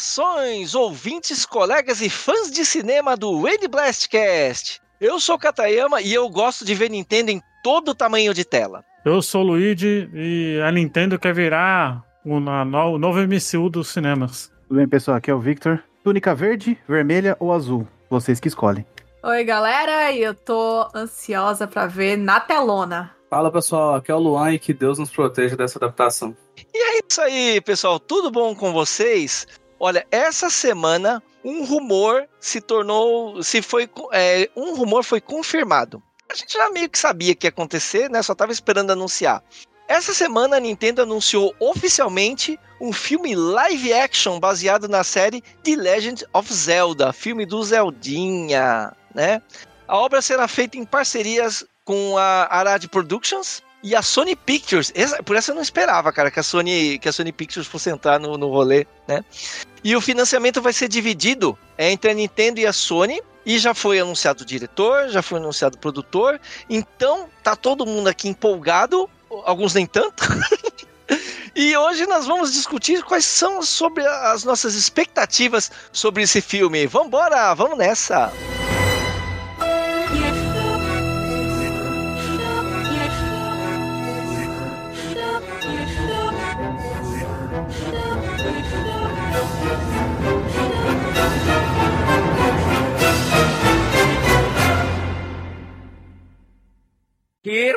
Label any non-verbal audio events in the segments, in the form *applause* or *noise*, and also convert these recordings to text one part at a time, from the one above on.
Saudações, ouvintes, colegas e fãs de cinema do Wade Blastcast. Eu sou Katayama e eu gosto de ver Nintendo em todo tamanho de tela. Eu sou o Luigi e a Nintendo quer virar o novo MCU dos cinemas. Tudo bem, pessoal? Aqui é o Victor. Túnica verde, vermelha ou azul? Vocês que escolhem. Oi, galera, e eu tô ansiosa para ver na telona. Fala pessoal, aqui é o Luan e que Deus nos proteja dessa adaptação. E é isso aí, pessoal, tudo bom com vocês? Olha, essa semana um rumor se tornou, se foi, é, um rumor foi confirmado. A gente já meio que sabia que ia acontecer, né? Só tava esperando anunciar. Essa semana a Nintendo anunciou oficialmente um filme live action baseado na série The Legend of Zelda, filme do Zeldinha né? A obra será feita em parcerias com a Arad Productions e a Sony Pictures. Por essa eu não esperava, cara, que a Sony, que a Sony Pictures fosse entrar no, no rolê, né? E o financiamento vai ser dividido entre a Nintendo e a Sony. E já foi anunciado o diretor, já foi anunciado o produtor. Então, tá todo mundo aqui empolgado, alguns nem tanto. *laughs* E hoje nós vamos discutir quais são sobre as nossas expectativas sobre esse filme. Vambora, vamos nessa! Música ir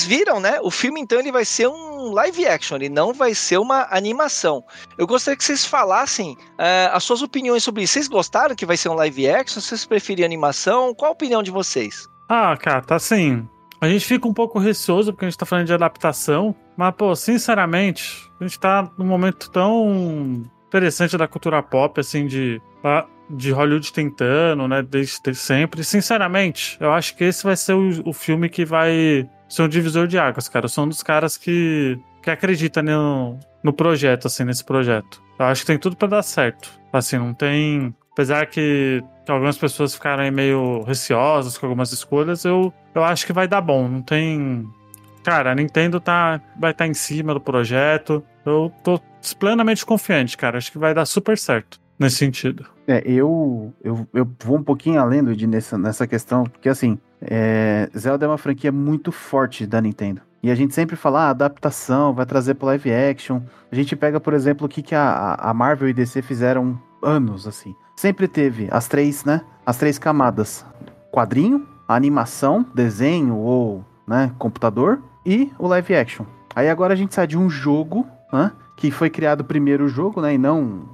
vocês viram, né? O filme então ele vai ser um live action, ele não vai ser uma animação. Eu gostaria que vocês falassem uh, as suas opiniões sobre isso. Vocês gostaram que vai ser um live action? Vocês preferem animação? Qual a opinião de vocês? Ah, cara, tá assim. A gente fica um pouco receoso porque a gente tá falando de adaptação, mas, pô, sinceramente, a gente tá num momento tão interessante da cultura pop, assim, de, de Hollywood tentando, né, desde, desde sempre. Sinceramente, eu acho que esse vai ser o, o filme que vai sou um divisor de águas, cara. Eu sou um dos caras que, que acredita no, no projeto, assim, nesse projeto. Eu acho que tem tudo para dar certo. Assim, não tem. Apesar que, algumas pessoas ficaram meio receosas com algumas escolhas, eu, eu acho que vai dar bom. Não tem. Cara, a Nintendo tá, vai estar tá em cima do projeto. Eu tô plenamente confiante, cara. Acho que vai dar super certo nesse sentido. É, eu, eu, eu vou um pouquinho além, Luigi, nessa, nessa questão, porque assim, é, Zelda é uma franquia muito forte da Nintendo. E a gente sempre fala, ah, adaptação, vai trazer pro live action. A gente pega, por exemplo, o que, que a, a Marvel e DC fizeram anos, assim. Sempre teve as três, né? As três camadas. Quadrinho, animação, desenho ou né, computador e o live action. Aí agora a gente sai de um jogo, né? Que foi criado primeiro o jogo, né? E não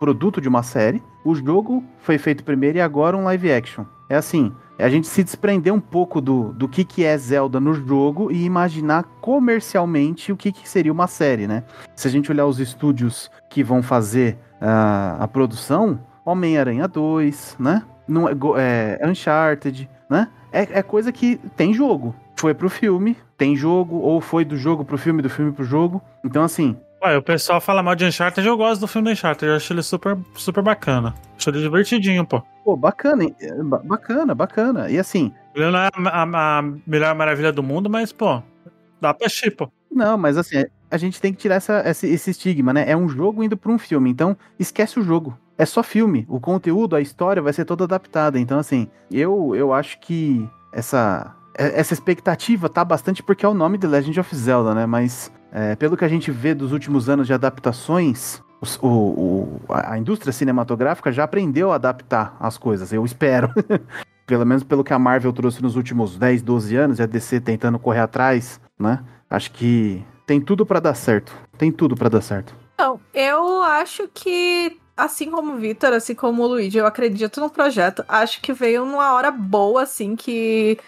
produto de uma série. O jogo foi feito primeiro e agora um live action. É assim, é a gente se desprender um pouco do, do que, que é Zelda no jogo e imaginar comercialmente o que, que seria uma série, né? Se a gente olhar os estúdios que vão fazer uh, a produção, Homem-Aranha 2, né? Não, é, é Uncharted, né? É, é coisa que tem jogo. Foi pro filme, tem jogo, ou foi do jogo pro filme, do filme pro jogo. Então, assim, Ué, o pessoal fala mal de Uncharted, eu gosto do filme do Uncharted, eu acho ele super, super bacana. Acho ele divertidinho, pô. Pô, bacana, bacana, bacana. E assim. Ele não é a, a, a melhor maravilha do mundo, mas, pô, dá pra assistir, pô. Não, mas assim, a gente tem que tirar essa, esse, esse estigma, né? É um jogo indo pra um filme, então esquece o jogo. É só filme. O conteúdo, a história vai ser toda adaptada. Então, assim, eu, eu acho que essa, essa expectativa tá bastante porque é o nome de Legend of Zelda, né? Mas é, pelo que a gente vê dos últimos anos de adaptações, o, o, a indústria cinematográfica já aprendeu a adaptar as coisas, eu espero. *laughs* pelo menos pelo que a Marvel trouxe nos últimos 10, 12 anos, e a DC tentando correr atrás, né? Acho que tem tudo para dar certo. Tem tudo para dar certo. Então, eu acho que assim como o Vitor, assim como o Luigi, eu acredito no projeto. Acho que veio numa hora boa, assim, que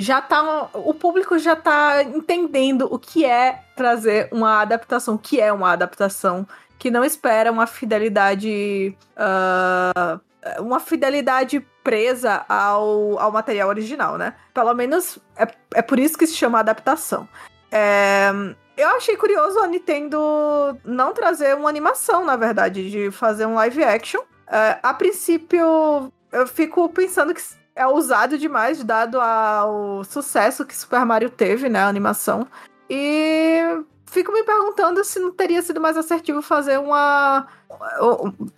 já tá. O público já tá entendendo o que é trazer uma adaptação, o que é uma adaptação, que não espera uma fidelidade. Uh, uma fidelidade presa ao, ao material original, né? Pelo menos é, é por isso que se chama adaptação. É, eu achei curioso a Nintendo não trazer uma animação, na verdade, de fazer um live action. É, a princípio, eu fico pensando que é ousado demais, dado ao sucesso que Super Mario teve, né? A animação. E fico me perguntando se não teria sido mais assertivo fazer uma.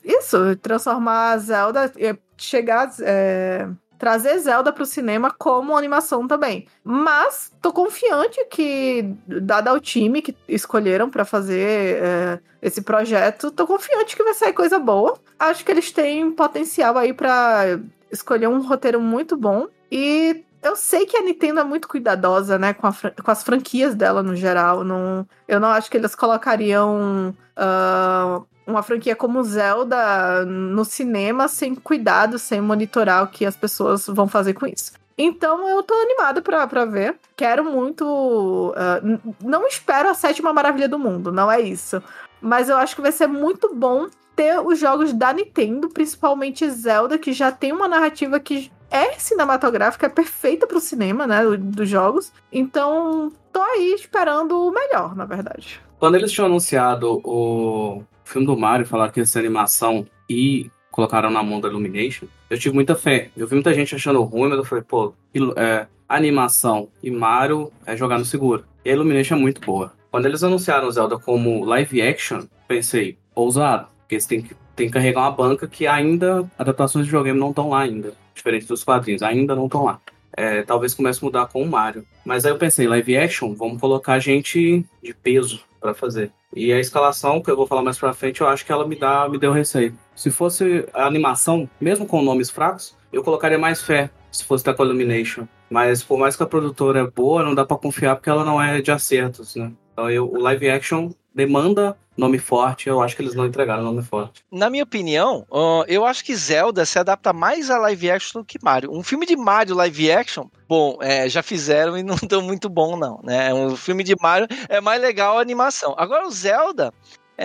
Isso, transformar Zelda. Chegar. É, trazer Zelda para o cinema como animação também. Mas tô confiante que, dado ao time que escolheram para fazer é, esse projeto, tô confiante que vai sair coisa boa. Acho que eles têm potencial aí para escolher um roteiro muito bom. E eu sei que a Nintendo é muito cuidadosa, né, com, com as franquias dela no geral. Não, eu não acho que eles colocariam uh, uma franquia como Zelda no cinema sem cuidado, sem monitorar o que as pessoas vão fazer com isso. Então eu tô animada pra, pra ver. Quero muito. Uh, não espero a sétima maravilha do mundo, não é isso. Mas eu acho que vai ser muito bom ter os jogos da Nintendo, principalmente Zelda, que já tem uma narrativa que é cinematográfica, é perfeita pro cinema, né? Dos jogos. Então, tô aí esperando o melhor, na verdade. Quando eles tinham anunciado o filme do Mario, falaram que ia ser animação e colocaram na mão da Illumination, eu tive muita fé. Eu vi muita gente achando ruim, mas eu falei, pô, é, animação e Mario é jogar no seguro. E a Illumination é muito boa. Quando eles anunciaram Zelda como live action, pensei, ousado, porque eles têm que, têm que carregar uma banca que ainda, adaptações de videogame não estão lá ainda, diferente dos quadrinhos, ainda não estão lá. É, talvez comece a mudar com o Mario. Mas aí eu pensei, live action, vamos colocar gente de peso para fazer. E a escalação, que eu vou falar mais pra frente, eu acho que ela me dá, me deu receio. Se fosse a animação, mesmo com nomes fracos, eu colocaria mais fé se fosse da Illumination. Mas por mais que a produtora é boa, não dá para confiar porque ela não é de acertos, né? Então eu, o live action demanda nome forte, eu acho que eles não entregaram nome forte. Na minha opinião, uh, eu acho que Zelda se adapta mais a live action do que Mario. Um filme de Mario live action, bom, é, já fizeram *laughs* e não deu muito bom, não, né? Um filme de Mario é mais legal a animação. Agora o Zelda.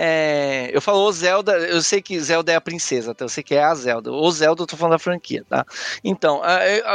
É, eu falo o Zelda, eu sei que Zelda é a princesa, então eu sei que é a Zelda. O Zelda, eu tô falando da franquia, tá? Então,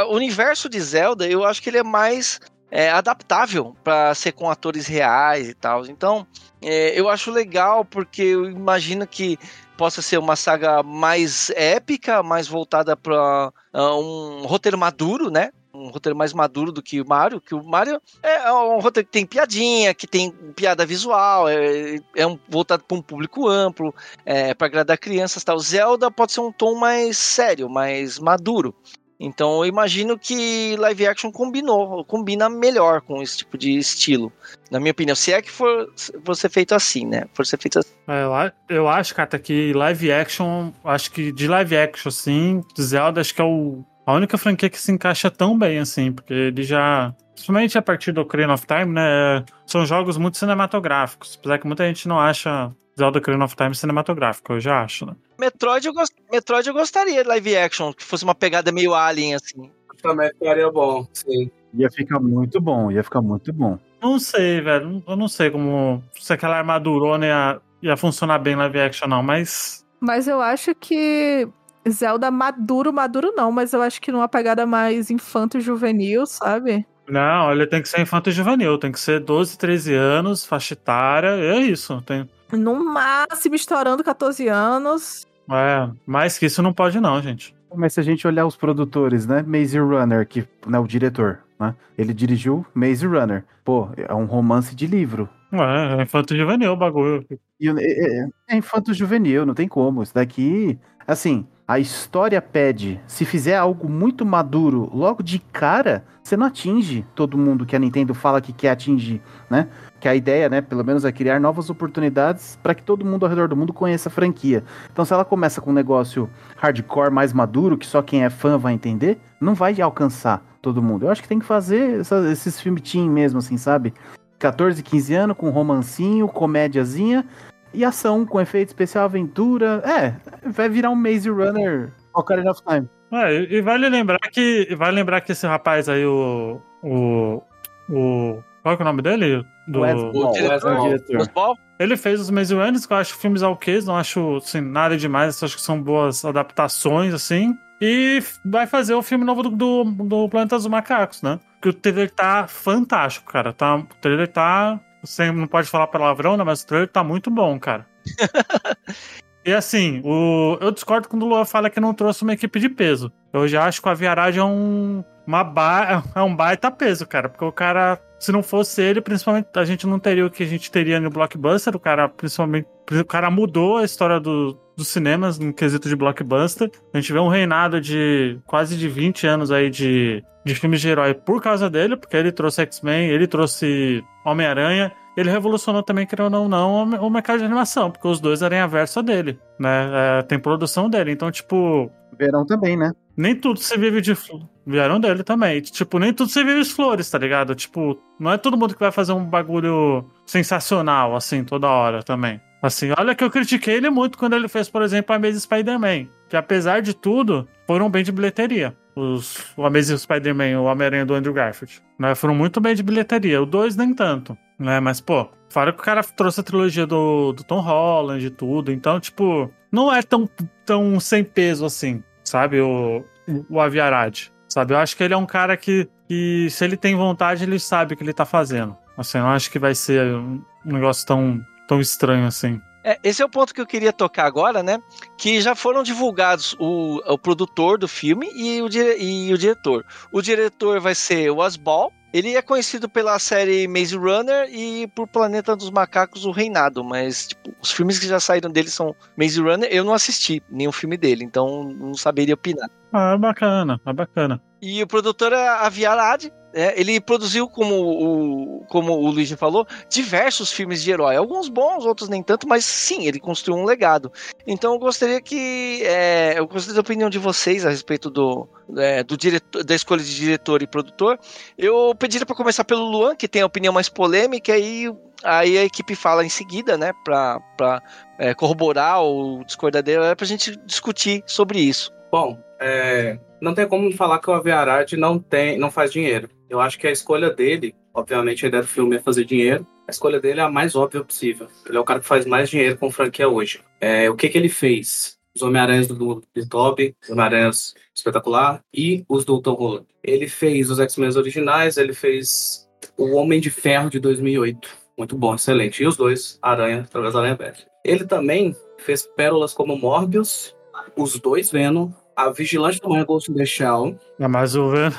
o universo de Zelda, eu acho que ele é mais é, adaptável para ser com atores reais e tal. Então, é, eu acho legal porque eu imagino que possa ser uma saga mais épica, mais voltada para uh, um roteiro maduro, né? Um roteiro mais maduro do que o Mario, que o Mario é um roteiro que tem piadinha, que tem piada visual, é, é um, voltado para um público amplo, é, para agradar crianças tal. Zelda pode ser um tom mais sério, mais maduro. Então eu imagino que live action combinou, combina melhor com esse tipo de estilo. Na minha opinião, se é que for, for ser feito assim, né? For ser feito assim. É, eu acho, Kata, que live action, acho que de live action, assim, Zelda, acho que é o, a única franquia que se encaixa tão bem, assim, porque ele já. Principalmente a partir do Ocarina of Time, né? São jogos muito cinematográficos. Apesar que muita gente não acha Zelda Ocarina of Time cinematográfico, eu já acho, né? Metroid eu, gost... Metroid eu gostaria de live action, que fosse uma pegada meio alien, assim. Também ficaria bom, sim. Ia ficar muito bom, ia ficar muito bom. Não sei, velho. Eu não sei como. Se aquela armadurona ia, ia funcionar bem live action, não, mas. Mas eu acho que. Zelda maduro, maduro não, mas eu acho que numa pegada mais infanto-juvenil, sabe? Não, ele tem que ser infanto-juvenil, tem que ser 12, 13 anos, faixa etária, é isso. Tem, no máximo estourando 14 anos. É, mais que isso não pode não, gente. Mas se a gente olhar os produtores, né? Maze Runner, que, né, o diretor, né? Ele dirigiu Maze Runner. Pô, é um romance de livro. É, é infanto juvenil o bagulho. É, é, é infanto juvenil, não tem como. Isso daqui, assim, a história pede. Se fizer algo muito maduro logo de cara, você não atinge todo mundo que a Nintendo fala que quer atingir, né? que a ideia, né, pelo menos é criar novas oportunidades para que todo mundo ao redor do mundo conheça a franquia. Então, se ela começa com um negócio hardcore mais maduro, que só quem é fã vai entender, não vai alcançar todo mundo. Eu acho que tem que fazer essa, esses teen mesmo, assim, sabe? 14, 15 anos, com romancinho, comédiazinha, E ação com efeito especial, aventura. É, vai virar um Maze Runner Ocarina of Time. É, e e vale lembrar que. Vale lembrar que esse rapaz aí, o. O. o qual é o nome dele? Do, Wes O Ball, diretor, é o diretor. Os ball, Ele fez os Maze Runners, que eu acho filmes ok, não acho assim, nada demais, acho que são boas adaptações, assim. E vai fazer o filme novo do, do, do Planeta dos Macacos, né? Que o trailer tá fantástico, cara. Tá, o trailer tá. Você não pode falar palavrão, né? Mas o trailer tá muito bom, cara. *laughs* e assim, o, eu discordo quando o Luan fala que não trouxe uma equipe de peso. Eu já acho que o Aviarage é um. Uma ba é um baita peso, cara. Porque o cara, se não fosse ele, principalmente, a gente não teria o que a gente teria no blockbuster. O cara, principalmente, o cara mudou a história do, dos cinemas no quesito de blockbuster. A gente vê um reinado de quase de 20 anos aí de, de filmes de herói por causa dele, porque ele trouxe X-Men, ele trouxe Homem-Aranha. Ele revolucionou também, querendo ou não, o mercado de animação, porque os dois eram a versa dele, né? É, tem produção dele. Então, tipo, Verão também, né? nem tudo se vive de flores. Vieram dele também. Tipo, nem tudo se vive de flores, tá ligado? Tipo, não é todo mundo que vai fazer um bagulho sensacional, assim, toda hora também. Assim, olha que eu critiquei ele muito quando ele fez, por exemplo, a Amazing Spider-Man. Que apesar de tudo, foram bem de bilheteria. Os, o Amazing Spider-Man, o Homem-Aranha do Andrew Garfield. Né? Foram muito bem de bilheteria. O 2 nem tanto. Né? Mas, pô, fora que o cara trouxe a trilogia do, do Tom Holland e tudo. Então, tipo, não é tão, tão sem peso assim, sabe? O, o Aviarad. Sabe? Eu acho que ele é um cara que, que, se ele tem vontade, ele sabe o que ele tá fazendo. Assim, eu acho que vai ser um negócio tão, tão estranho assim. É, esse é o ponto que eu queria tocar agora, né? Que já foram divulgados o, o produtor do filme e o, e o diretor. O diretor vai ser o Asbal. Ele é conhecido pela série Maze Runner e por Planeta dos Macacos, o Reinado. Mas, tipo, os filmes que já saíram dele são Maze Runner. Eu não assisti nenhum filme dele, então não saberia opinar. Ah, é bacana, é bacana. E o produtor é a Viarad. É, ele produziu, como o, como o Luigi falou, diversos filmes de herói. Alguns bons, outros nem tanto, mas sim, ele construiu um legado. Então eu gostaria que. é, eu gostaria da opinião de vocês a respeito do, é, do diretor, da escolha de diretor e produtor. Eu pediria para começar pelo Luan, que tem a opinião mais polêmica, aí, aí a equipe fala em seguida, né? Pra é, corroborar ou discordar dele, é pra gente discutir sobre isso. Bom, é, não tem como falar que o Aviarad não tem, não faz dinheiro. Eu acho que a escolha dele, obviamente a ideia do filme é fazer dinheiro, a escolha dele é a mais óbvia possível. Ele é o cara que faz mais dinheiro com franquia hoje. É, o que que ele fez? Os Homem-Aranhas do, do, do os Homem-Aranhas espetacular e os do Tom Holland. Ele fez os X-Men originais, ele fez o Homem de Ferro de 2008. Muito bom, excelente. E os dois, Aranha, através da Aranha Verde. Ele também fez pérolas como Morbius, os dois Venom, a Vigilante da Manhã Ghost in the Shell. É, mas o Ven-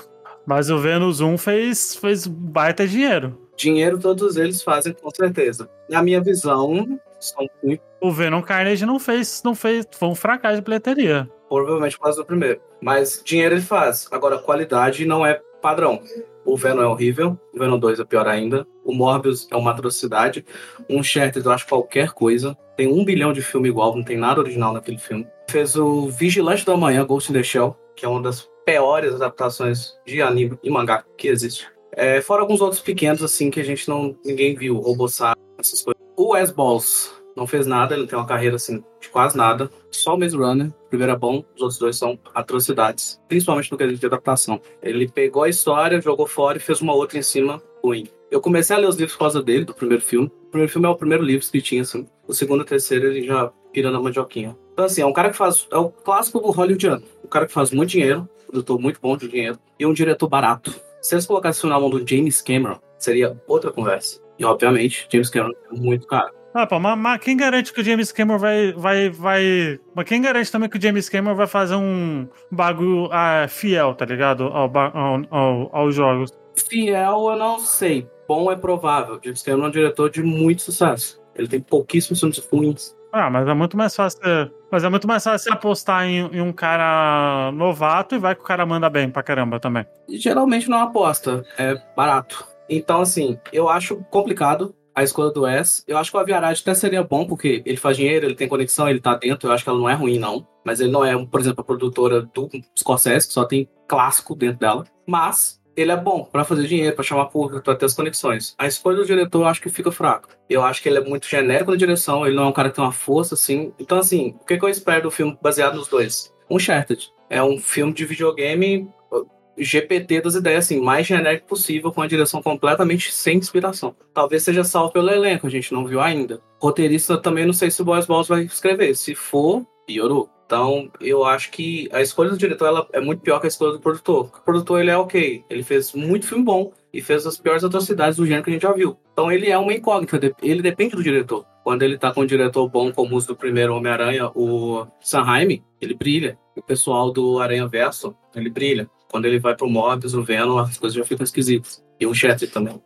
mas o Venus 1 fez, fez baita dinheiro. Dinheiro todos eles fazem, com certeza. Na minha visão, são muito, O Venom Carnage não fez, não fez, foi um fracasso de bilheteria. provavelmente por causa do primeiro. Mas dinheiro ele faz. Agora, qualidade não é padrão. O Venom é horrível, o Venom 2 é pior ainda. O Morbius é uma atrocidade. Um Uncharted eu acho qualquer coisa. Tem um bilhão de filme igual, não tem nada original naquele filme. Fez o Vigilante da Manhã, Ghost in the Shell, que é uma das piores adaptações de anime e mangá que existe. É, fora alguns outros pequenos, assim, que a gente não. ninguém viu, Robosat, essas coisas. O Wes Balls não fez nada, ele tem uma carreira assim de quase nada. Só o Maze Runner, o primeiro é bom, os outros dois são atrocidades, principalmente no quesito de adaptação. Ele pegou a história, jogou fora e fez uma outra em cima ruim. Eu comecei a ler os livros por causa dele, do primeiro filme. O primeiro filme é o primeiro livro que tinha, assim. O segundo e o terceiro ele já pira na mandioquinha. Então, assim, é um cara que faz. É o clássico do hollywoodiano. Um cara que faz muito dinheiro, produtor muito bom de dinheiro, e um diretor barato. Se eles colocassem na mão do James Cameron, seria outra conversa. E, obviamente, James Cameron é muito caro. Ah, pô, mas, mas quem garante que o James Cameron vai, vai, vai. Mas quem garante também que o James Cameron vai fazer um bagulho ah, fiel, tá ligado? Ao, ao, ao- aos jogos. Fiel, eu não sei. Bom é provável. James Cameron é um diretor de muito sucesso. Ele tem pouquíssimos filmes ruins. Ah, mas é muito mais fácil. Mas é muito mais fácil apostar em, em um cara novato e vai que o cara manda bem pra caramba também. Geralmente não aposta, é barato. Então, assim, eu acho complicado a escolha do Wes. Eu acho que o Aviarad até seria bom, porque ele faz dinheiro, ele tem conexão, ele tá dentro. Eu acho que ela não é ruim, não. Mas ele não é, por exemplo, a produtora do Scorsese, que só tem clássico dentro dela. Mas ele é bom pra fazer dinheiro, pra chamar público, pra ter as conexões. A escolha do diretor eu acho que fica fraca. Eu acho que ele é muito genérico na direção, ele não é um cara que tem uma força, assim. Então, assim, o que, que eu espero do filme baseado nos dois? Uncharted. É um filme de videogame uh, GPT das ideias, assim, mais genérico possível, com a direção completamente sem inspiração. Talvez seja salvo pelo elenco, a gente não viu ainda. Roteirista também não sei se o Boys Balls vai escrever. Se for, piorou. Então, eu acho que a escolha do diretor ela é muito pior que a escolha do produtor. O produtor, ele é ok. Ele fez muito filme bom e fez as piores atrocidades do gênero que a gente já viu. Então, ele é uma incógnita. Ele depende do diretor. Quando ele tá com um diretor bom, como o do primeiro Homem-Aranha, o Sanheim, ele brilha. O pessoal do Aranha Verso, ele brilha. Quando ele vai pro Morbius, o Venom, as coisas já ficam esquisitas. E o Uncharted também.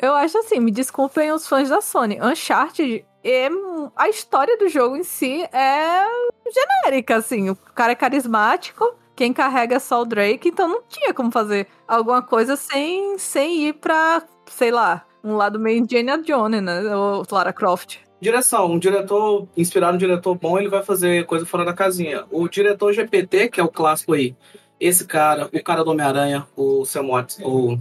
Eu acho assim, me desculpem os fãs da Sony. Uncharted, é, a história do jogo em si é genérica, assim. O cara é carismático, quem carrega é só o Drake, então não tinha como fazer alguma coisa sem, sem ir pra, sei lá, um lado meio Indiana Jones, né? Ou Lara Croft. Direção, um diretor inspirado um diretor bom, ele vai fazer coisa fora da casinha. O diretor GPT, que é o clássico aí, esse cara, o cara do Homem-Aranha, o Sam Watts, o.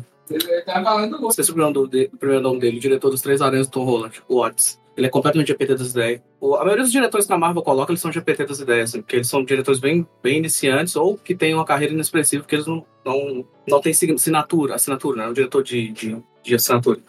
Tá falando sei se o dele- o primeiro nome dele, o diretor dos Três Aranhas do Tom Holland, o Watts. Ele é completamente GPT das ideias. O- a maioria dos diretores que a Marvel coloca, eles são GPT das ideias, assim, porque eles são diretores bem, bem iniciantes ou que têm uma carreira inexpressiva, porque eles não, não, não têm assinatura, assinatura, né? O diretor de, de, de assinatura.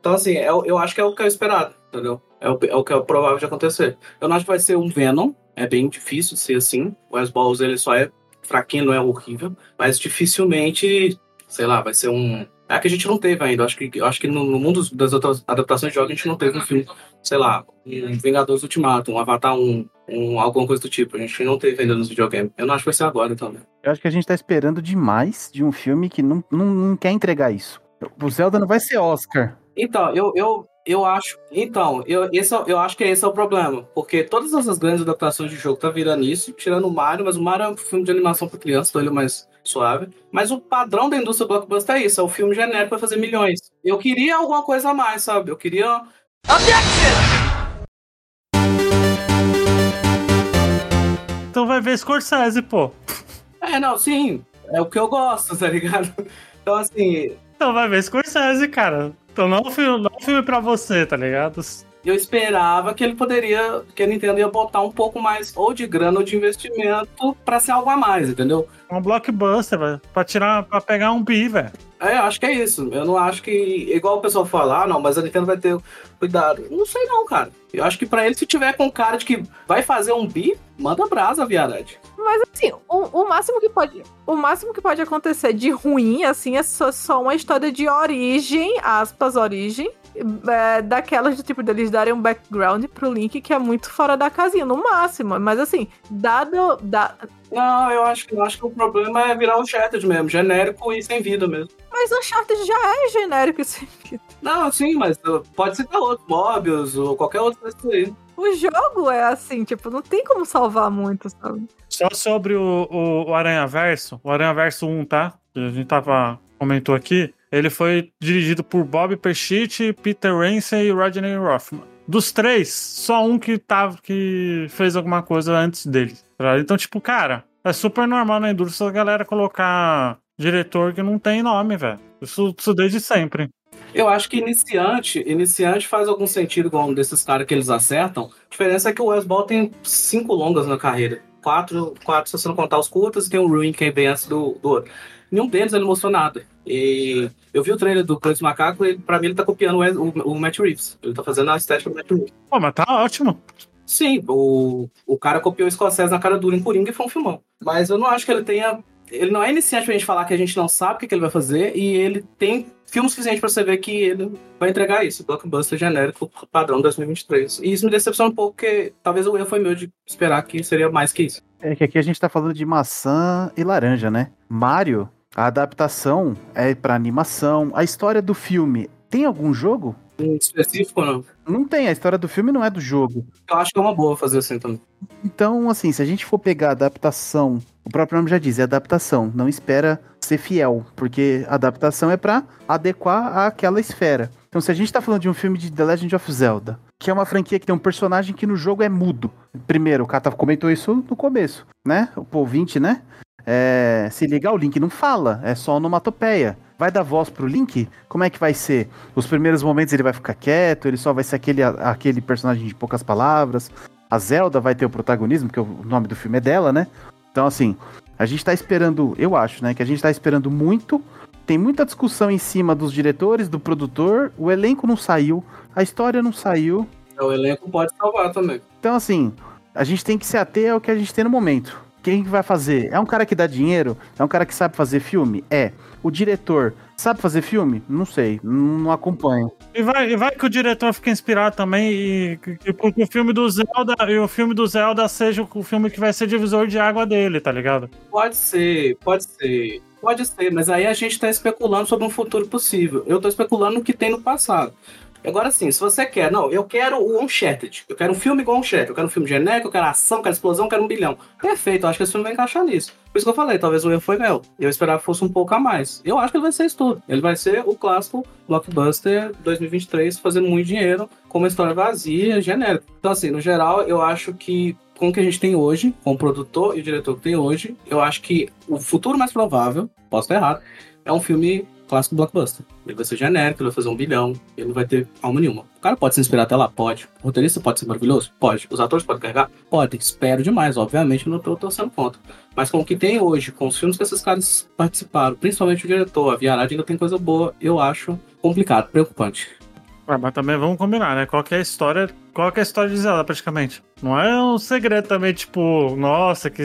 Então, assim, é o- eu acho que é o que é esperado, entendeu? É o, é o que é provável de acontecer. Eu não acho que vai ser um Venom, é bem difícil de ser assim. O Wes Balls, ele só é fraquinho, não é horrível, mas dificilmente, sei lá, vai ser um... É que a gente não teve ainda. Eu acho que, acho que no, no mundo das outras adaptações de jogos a gente não teve um filme, sei lá, um Vingadores Ultimato, um Avatar 1, um, alguma coisa do tipo. A gente não teve ainda nos videogames. Eu não acho que vai ser agora também. Eu acho que a gente tá esperando demais de um filme que não, não, não quer entregar isso. O Zelda não vai ser Oscar. Então, eu, eu, eu acho. Então, eu, esse, é- eu acho que esse é o problema. Porque todas essas grandes adaptações de jogo tá virando isso, tirando o Mario, mas o Mario é um filme de animação pra criança, então ele é mais suave. Mas o padrão da indústria blockbuster é isso: é o filme genérico vai fazer milhões. Eu queria alguma coisa a mais, sabe? Eu queria. Então vai ver Scorsese, pô. É, não, sim. É o que eu gosto, tá ligado? Então, assim, Então vai ver Scorsese, cara. Então não é um filme, não é um filme pra você, tá ligado? Eu esperava que ele poderia, que a Nintendo ia botar um pouco mais ou de grana ou de investimento pra ser algo a mais, entendeu? É um blockbuster, velho. Pra tirar, pra pegar um bi, velho. É, eu acho que é isso. Eu não acho que. Igual o pessoal fala, ah, não, mas a Nintendo vai ter cuidado. Não sei não, cara. Eu acho que pra ele, se tiver com cara de que vai fazer um bi, manda brasa, viadade. Mas assim, o, o máximo que pode. O máximo que pode acontecer de ruim, assim, é só, só uma história de origem, aspas, origem. É, daquelas de tipo deles darem um background pro Link que é muito fora da casinha, no máximo. Mas assim, dado. Da... Não, eu acho que eu acho que o problema é virar o Shattered mesmo, genérico e sem vida mesmo. Mas Uncharted já é genérico assim. Não, sim, mas uh, pode citar outro, Mobius ou qualquer outro desse aí. O jogo é assim, tipo, não tem como salvar muito, sabe? Só sobre o, o, o Aranha Verso, o Aranha Verso 1, tá? A gente tava. comentou aqui. Ele foi dirigido por Bob Pescitti, Peter Ramsey e Rodney Rothman. Dos três, só um que tava que fez alguma coisa antes dele. tá? Então, tipo, cara, é super normal na indústria a galera colocar diretor que não tem nome, velho. Isso, isso desde sempre. Eu acho que iniciante, iniciante faz algum sentido com um desses caras que eles acertam. A diferença é que o Wes Ball tem cinco longas na carreira. Quatro, quatro se você não contar os curtas, e tem o Ruin que vem antes do, do outro. Nenhum deles ele mostrou nada. E eu vi o trailer do Clancy Macaco e pra mim ele tá copiando o, o, o Matt Reeves. Ele tá fazendo a estética do Matt Reeves. Pô, mas tá ótimo. Sim, o, o cara copiou o Escocese na cara dura em Coringa e foi um filmão. Mas eu não acho que ele tenha. Ele não é iniciante pra gente falar que a gente não sabe o que, que ele vai fazer e ele tem filme suficiente pra você ver que ele vai entregar isso. Blockbuster genérico padrão 2023. E isso me decepciona um pouco, porque talvez o erro foi meu de esperar que seria mais que isso. É que aqui a gente tá falando de maçã e laranja, né? Mario, a adaptação é pra animação. A história do filme tem algum jogo? Em específico, não. Não tem, a história do filme não é do jogo. Eu acho que é uma boa fazer assim também. Então, assim, se a gente for pegar a adaptação, o próprio nome já diz, é adaptação, não espera ser fiel, porque adaptação é pra adequar àquela esfera. Então, se a gente tá falando de um filme de The Legend of Zelda, que é uma franquia que tem um personagem que no jogo é mudo. Primeiro, o Kata comentou isso no começo, né? O ouvinte, né? É, se ligar, o Link não fala, é só onomatopeia. Vai dar voz pro Link? Como é que vai ser? Os primeiros momentos ele vai ficar quieto, ele só vai ser aquele, aquele personagem de poucas palavras. A Zelda vai ter o protagonismo, porque o nome do filme é dela, né? Então, assim, a gente tá esperando, eu acho, né? Que a gente tá esperando muito. Tem muita discussão em cima dos diretores, do produtor. O elenco não saiu, a história não saiu. O elenco pode salvar também. Então, assim, a gente tem que se ater ao que a gente tem no momento. Quem que vai fazer? É um cara que dá dinheiro? É um cara que sabe fazer filme? É. O diretor sabe fazer filme? Não sei, não, acompanho. E vai, e vai que o diretor fica inspirado também e que, que o filme do Zelda e o filme do Zelda seja o filme que vai ser divisor de água dele, tá ligado? Pode ser, pode ser. Pode ser, mas aí a gente tá especulando sobre um futuro possível. Eu tô especulando o que tem no passado. Agora sim, se você quer, não, eu quero o Uncharted, eu quero um filme igual Uncharted, eu quero um filme genérico, eu quero ação, eu quero explosão, eu quero um bilhão. Perfeito, eu acho que esse filme vai encaixar nisso. Por isso que eu falei, talvez o erro foi meu. Eu esperava que fosse um pouco a mais. Eu acho que ele vai ser isso tudo. Ele vai ser o clássico blockbuster 2023, fazendo muito dinheiro, com uma história vazia, genérica. Então, assim, no geral, eu acho que com o que a gente tem hoje, com o produtor e o diretor que tem hoje, eu acho que o futuro mais provável, posso estar errado, é um filme clássico blockbuster. Ele vai ser genérico, ele vai fazer um bilhão, ele não vai ter alma nenhuma. O cara pode se inspirar até lá? Pode. O roteirista pode ser maravilhoso? Pode. Os atores podem carregar? Pode. Espero demais, obviamente, não estou torcendo contra. Mas com o que tem hoje, com os filmes que esses caras participaram, principalmente o diretor, a Viarade ainda tem coisa boa, eu acho complicado, preocupante. Ué, mas também vamos combinar, né? Qual é a história. Qual é a história de Zelda, praticamente? Não é um segredo também, tipo, nossa, que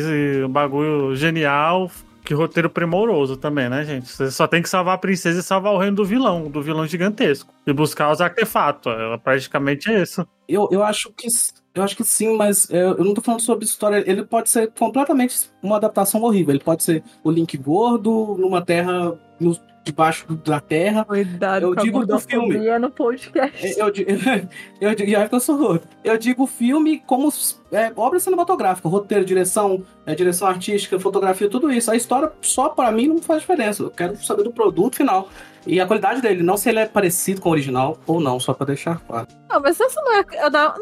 bagulho genial, que roteiro primoroso também, né, gente? Você só tem que salvar a princesa e salvar o reino do vilão, do vilão gigantesco. E buscar os artefatos. Ela praticamente é isso. Eu, eu acho que. Eu acho que sim, mas eu, eu não tô falando sobre história. Ele pode ser completamente uma adaptação horrível. Ele pode ser o Link gordo numa terra debaixo da terra. Cuidado Eu digo do filme. no podcast. Eu, di- *laughs* eu, digo, e olha que eu sou gordo. Eu digo filme como é, obra cinematográfica, roteiro, direção, é, direção artística, fotografia, tudo isso. A história só pra mim não faz diferença. Eu quero saber do produto final. E a qualidade dele, não se ele é parecido com o original ou não, só pra deixar claro. Não, mas essa não é,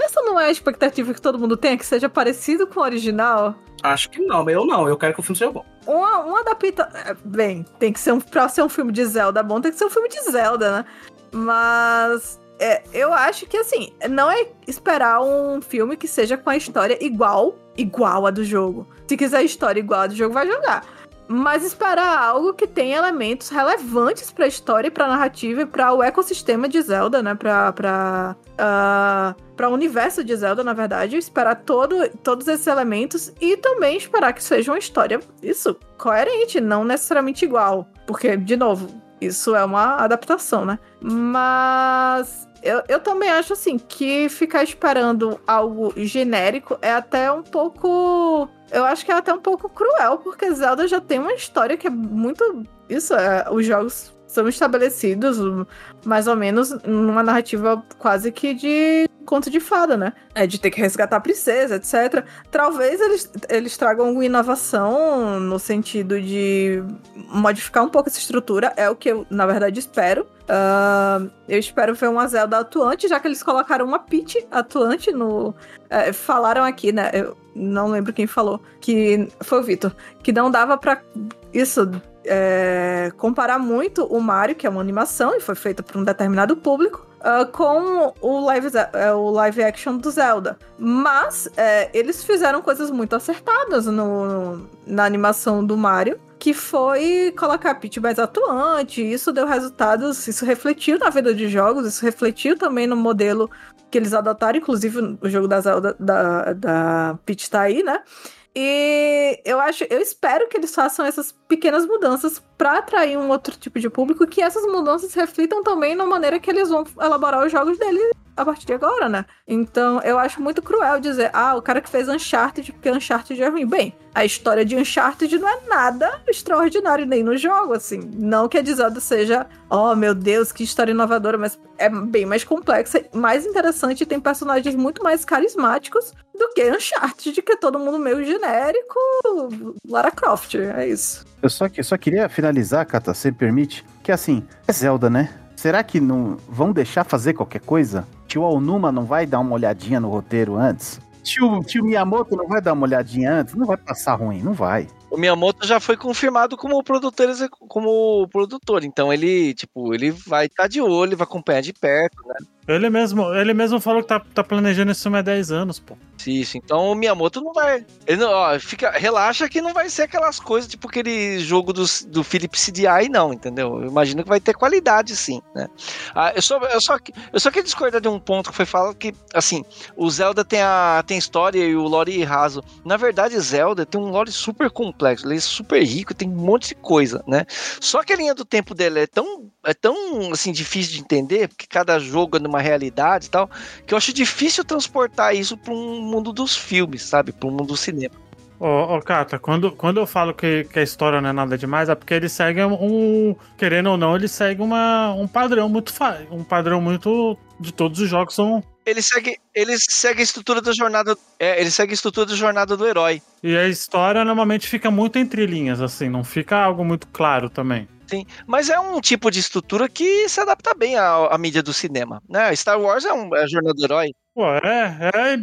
essa não é a expectativa que todo mundo tem, que seja parecido com o original. Acho que não, mas eu não. Eu quero que o filme seja bom. Uma, uma adapta... é, Bem, tem que ser um. Pra ser um filme de Zelda bom, tem que ser um filme de Zelda, né? Mas. é, eu acho que, assim, não é esperar um filme que seja com a história igual, igual a do jogo. Se quiser a história igual a do jogo, vai jogar. Mas esperar algo que tenha elementos relevantes pra história e pra narrativa e pra o ecossistema de Zelda, né? Pra. pra ah, para o universo de Zelda, na verdade, esperar todo, todos esses elementos e também esperar que seja uma história, isso, coerente, não necessariamente igual. Porque, de novo, isso é uma adaptação, né? Mas eu, eu também acho assim que ficar esperando algo genérico é até um pouco. Eu acho que é até um pouco cruel, porque Zelda já tem uma história que é muito. Isso, é, os jogos são estabelecidos mais ou menos numa narrativa quase que de conto de fada, né? É de ter que resgatar a princesa, etc. Talvez eles, eles tragam alguma inovação no sentido de modificar um pouco essa estrutura, é o que eu, na verdade, espero. Ah, eu espero ver uma Zelda atuante, já que eles colocaram uma Peach atuante no. é, falaram aqui, né? Eu não lembro quem falou, que foi o Vitor, que não dava pra. Isso, é, comparar muito o Mario, que é uma animação e foi feita por um determinado público, ah, com o live, é, o live action do Zelda. Mas é, eles fizeram coisas muito acertadas no, na animação do Mario. Que foi colocar a Peach mais atuante, isso deu resultados, isso refletiu na vida de jogos, isso refletiu também no modelo que eles adotaram, inclusive o jogo da Zelda, da, da Peach tá aí, né? E eu acho, eu espero que eles façam essas pequenas mudanças para atrair um outro tipo de público, que essas mudanças reflitam também na maneira que eles vão elaborar os jogos deles a partir de agora, né? Então eu acho muito cruel dizer, ah, o cara que fez Uncharted porque Uncharted é ruim. Bem, a história de Uncharted não é nada extraordinário nem no jogo, assim. Não que a Zelda seja, oh meu Deus, que história inovadora, mas é bem mais complexa, mais interessante e tem personagens muito mais carismáticos do que Uncharted, que é todo mundo meio genérico. Lara Croft, é isso. Eu só, que- só queria finalizar, Kata, se permite, que assim, é Zelda, né? Será que não vão deixar fazer qualquer coisa? Tio Aonuma não vai dar uma olhadinha no roteiro antes? Tio, tio Miyamoto não vai dar uma olhadinha antes? Não vai passar ruim, não vai. o Miyamoto já foi confirmado como produtor, como produtor. Então ele, tipo, ele vai estar de olho, vai acompanhar de perto, né? Ele mesmo, ele mesmo falou que tá, tá planejando esse filme há 10 anos, pô. Isso, então o Miyamoto não vai. Ele não, ó, fica, relaxa que não vai ser aquelas coisas tipo aquele jogo dos, do Philip CDI, não, entendeu? Eu imagino que vai ter qualidade, sim, né? Ah, eu, só, eu, só, eu só queria discordar de um ponto que foi falado que, assim, o Zelda tem a tem história e o lore raso. Na verdade, Zelda tem um lore super complexo, ele é super rico, tem um monte de coisa, né? Só que a linha do tempo dele é tão, é tão assim, difícil de entender, porque cada jogo é numa realidade e tal, que eu acho difícil transportar isso para um mundo dos filmes, sabe? Um mundo do cinema. Ô, ô Kata, quando, quando eu falo que, que a história não é nada demais, é porque ele segue um. Querendo ou não, ele segue uma, um padrão muito. Um padrão muito. De todos os jogos são. Ele segue, ele segue a estrutura da jornada, é, ele segue a estrutura da jornada do herói. E a história normalmente fica muito entre linhas, assim, não fica algo muito claro também. Sim, mas é um tipo de estrutura que se adapta bem à, à mídia do cinema, né? Star Wars é, um, é a jornada do herói. Pô, é,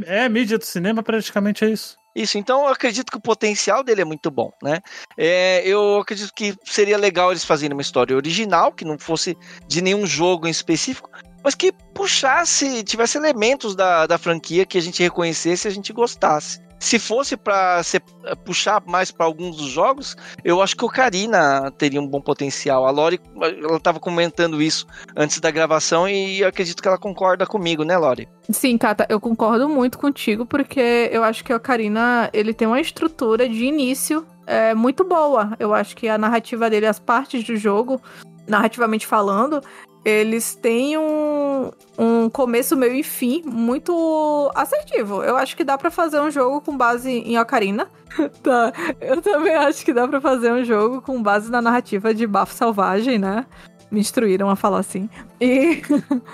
é, é mídia do cinema, praticamente é isso. Isso, então eu acredito que o potencial dele é muito bom, né? É, eu acredito que seria legal eles fazerem uma história original, que não fosse de nenhum jogo em específico, mas que puxasse, tivesse elementos da, da franquia que a gente reconhecesse e a gente gostasse. Se fosse para puxar mais para alguns dos jogos, eu acho que o Karina teria um bom potencial. A Lori, ela estava comentando isso antes da gravação e acredito que ela concorda comigo, né, Lori? Sim, Kata, eu concordo muito contigo, porque eu acho que o Karina, ele tem uma estrutura de início é, muito boa. Eu acho que a narrativa dele, as partes do jogo, narrativamente falando, eles têm um, um começo, meio e fim muito assertivo. Eu acho que dá pra fazer um jogo com base em Ocarina. *laughs* tá. Eu também acho que dá pra fazer um jogo com base na narrativa de Bafo Selvagem, né? Me instruíram a falar assim. E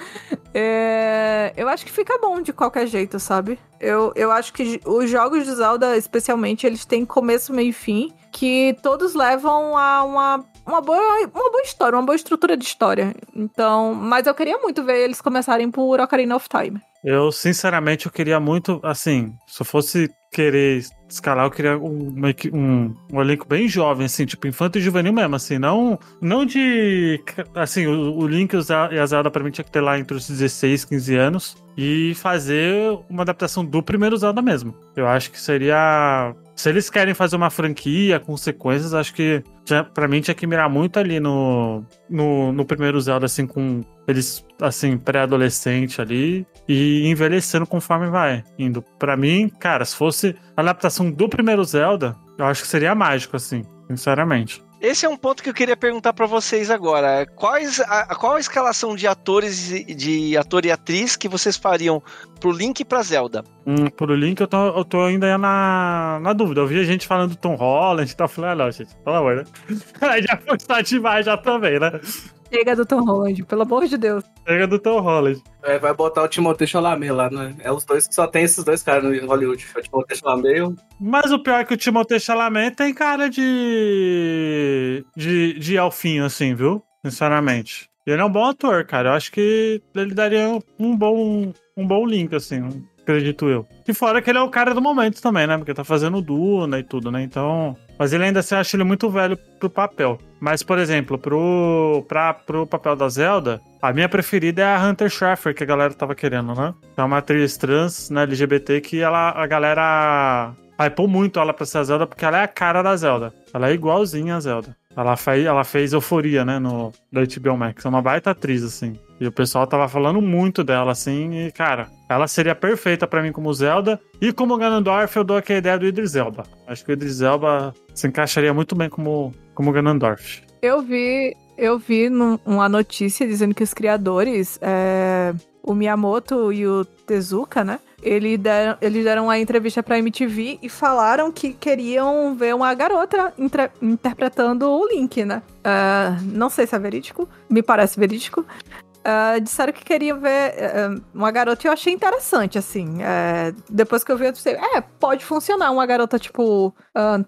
*laughs* é, eu acho que fica bom de qualquer jeito, sabe? Eu, eu acho que os jogos de Zelda, especialmente, eles têm começo, meio e fim, que todos levam a uma, uma, boa, uma boa história, uma boa estrutura de história. Então, mas eu queria muito ver eles começarem por Ocarina of Time. Eu, sinceramente, eu queria muito, assim, se eu fosse querer escalar, eu queria um, um, um elenco bem jovem, assim, tipo, infanto e juvenil mesmo, assim, não, não de, assim, o, o Link e a Zelda pra mim tinha que ter lá entre os 16 15 anos e fazer uma adaptação do primeiro Zelda mesmo. Eu acho que seria... Se eles querem fazer uma franquia com sequências, acho que pra mim tinha que mirar muito ali no, no, no primeiro Zelda, assim, com eles, assim, pré-adolescente ali e envelhecendo conforme vai indo. Pra mim, cara, se fosse a adaptação do primeiro Zelda, eu acho que seria mágico, assim, sinceramente. Esse é um ponto que eu queria perguntar pra vocês agora. Quais a, qual a escalação de atores de ator e atriz que vocês fariam pro Link e pra Zelda? Hum, pro Link, eu tô, eu tô ainda na, na dúvida. Eu vi gente falando do Tom Holland e tal. Eu falei, ah, não, gente, pelo amor, né? *laughs* Já foi estar demais já também, né? Chega do Tom Holland, pelo amor de Deus. Chega do Tom Holland. É, vai botar o Timothée Chalamet lá, né? É os dois que só tem esses dois caras no Hollywood. É O Timothée Chalamet e o... Mas o pior é que o Timothée Chalamet tem cara de. de, de elfinho, assim, viu? Sinceramente. E ele é um bom ator, cara. Eu acho que ele daria um bom, um bom link, assim, acredito eu. E fora que ele é o cara do momento também, né? Porque tá fazendo Duna e tudo, né? Então. Mas ele ainda se acha ele muito velho pro papel. Mas, por exemplo, pro, pra, pro papel da Zelda, a minha preferida é a Hunter Schafer, que a galera tava querendo, né? É uma atriz trans, né, LGBT, que ela, a galera hypou muito ela pra ser a Zelda, porque ela é a cara da Zelda. Ela é igualzinha a Zelda. Ela, fez, ela fez Euforia, né, no, da HBO Max. É uma baita atriz, assim. E o pessoal tava falando muito dela, assim, e, cara, ela seria perfeita pra mim como Zelda. E como Ganondorf, eu dou aqui a ideia do Idris Elba. Acho que o Idris Elba se encaixaria muito bem como, como Ganondorf. Eu vi, eu vi num- uma notícia dizendo que os criadores, é, o Miyamoto e o Tezuka, né? Ele deram, eles deram uma entrevista pra MTV e falaram que queriam ver uma garota interpretando o Link, né? Ah, não sei se é verídico, me parece verídico. Ah, disseram que queriam ver eh, uma garota e eu achei interessante, assim. Eh, depois que eu vi, eu pensei, é, pode funcionar uma garota tipo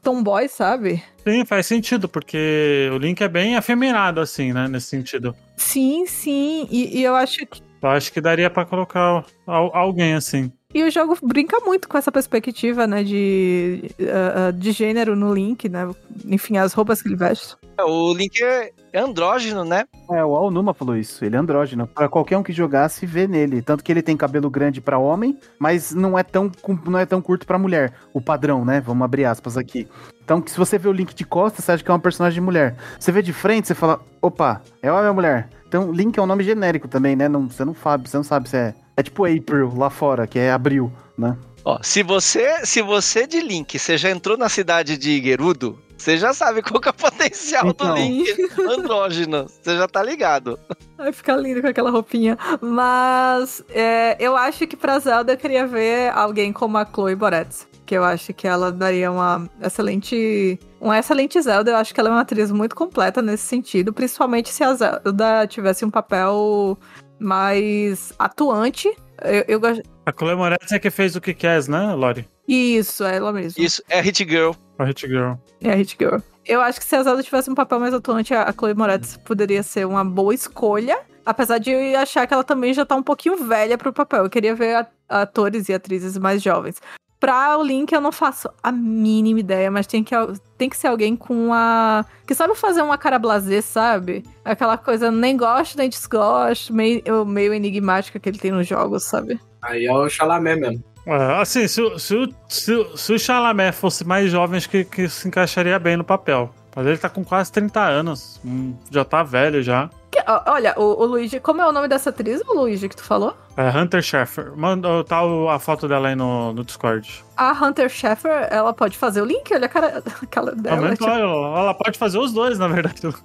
tomboy, sabe? Sim, faz sentido, porque o Link é bem afeminado, assim, né, nesse sentido. Sim, sim. E, e eu acho que. Eu acho que daria pra colocar al- alguém assim. E o jogo brinca muito com essa perspectiva, né, de, uh, de gênero no Link, né? Enfim, as roupas que ele veste. É, o Link é andrógeno, né? É, o Alnuma falou isso. Ele é andrógeno. Pra qualquer um que jogasse, vê nele. Tanto que ele tem cabelo grande pra homem, mas não é tão, não é tão curto pra mulher. O padrão, né? Vamos abrir aspas aqui. Então, se você vê o Link de costas, você acha que é uma personagem de mulher. Você vê de frente, você fala, opa, é homem ou mulher? Então, Link é um nome genérico também, né? Não, você não sabe, você não sabe se é. É tipo April lá fora, que é abril, né? Ó, se você, se você de Link, você já entrou na cidade de Gerudo, você já sabe qual que é o potencial Então. do Link *laughs* andrógeno. Você já tá ligado. Vai ficar lindo com aquela roupinha. Mas é, eu acho que pra Zelda eu queria ver alguém como a Chloe Moretz. Que eu acho que ela daria uma excelente. Uma excelente Zelda. Eu acho que ela é uma atriz muito completa nesse sentido. Principalmente se a Zelda tivesse um papel mais atuante. Eu, eu gosto. A Chloe Moretz é que fez o que quer, né, Lori? Isso, é ela mesma. Isso é Hit Girl. A Hit Girl. É a Hit Girl. Eu acho que se a Zelda tivesse um papel mais atuante, a Chloe Moretz poderia ser uma boa escolha. Apesar de eu achar que ela também já tá um pouquinho velha pro papel. Eu queria ver a- atores e atrizes mais jovens. Pra o Link eu não faço a mínima ideia, mas tem que, tem que ser alguém com a. que sabe fazer uma cara blasé, sabe? Aquela coisa nem gosto nem desgosto, meio, meio enigmática que ele tem nos jogos, sabe? Aí é o Chalamet mesmo. É, assim, se, o- se, se, o- se o Chalamet fosse mais jovem, acho que, que se encaixaria bem no papel. Mas ele tá com quase 30 anos. hum, já tá velho já. Que- olha, o, o Luigi. Como é o nome dessa atriz, o Luigi, que tu falou? É Hunter Schafer. Manda tá a foto dela aí no, no Discord. A Hunter Schafer, ela pode fazer o Link? Olha a cara, *laughs* a cara dela. Aumenta, tipo, ela, ela pode fazer os dois, na verdade. *laughs*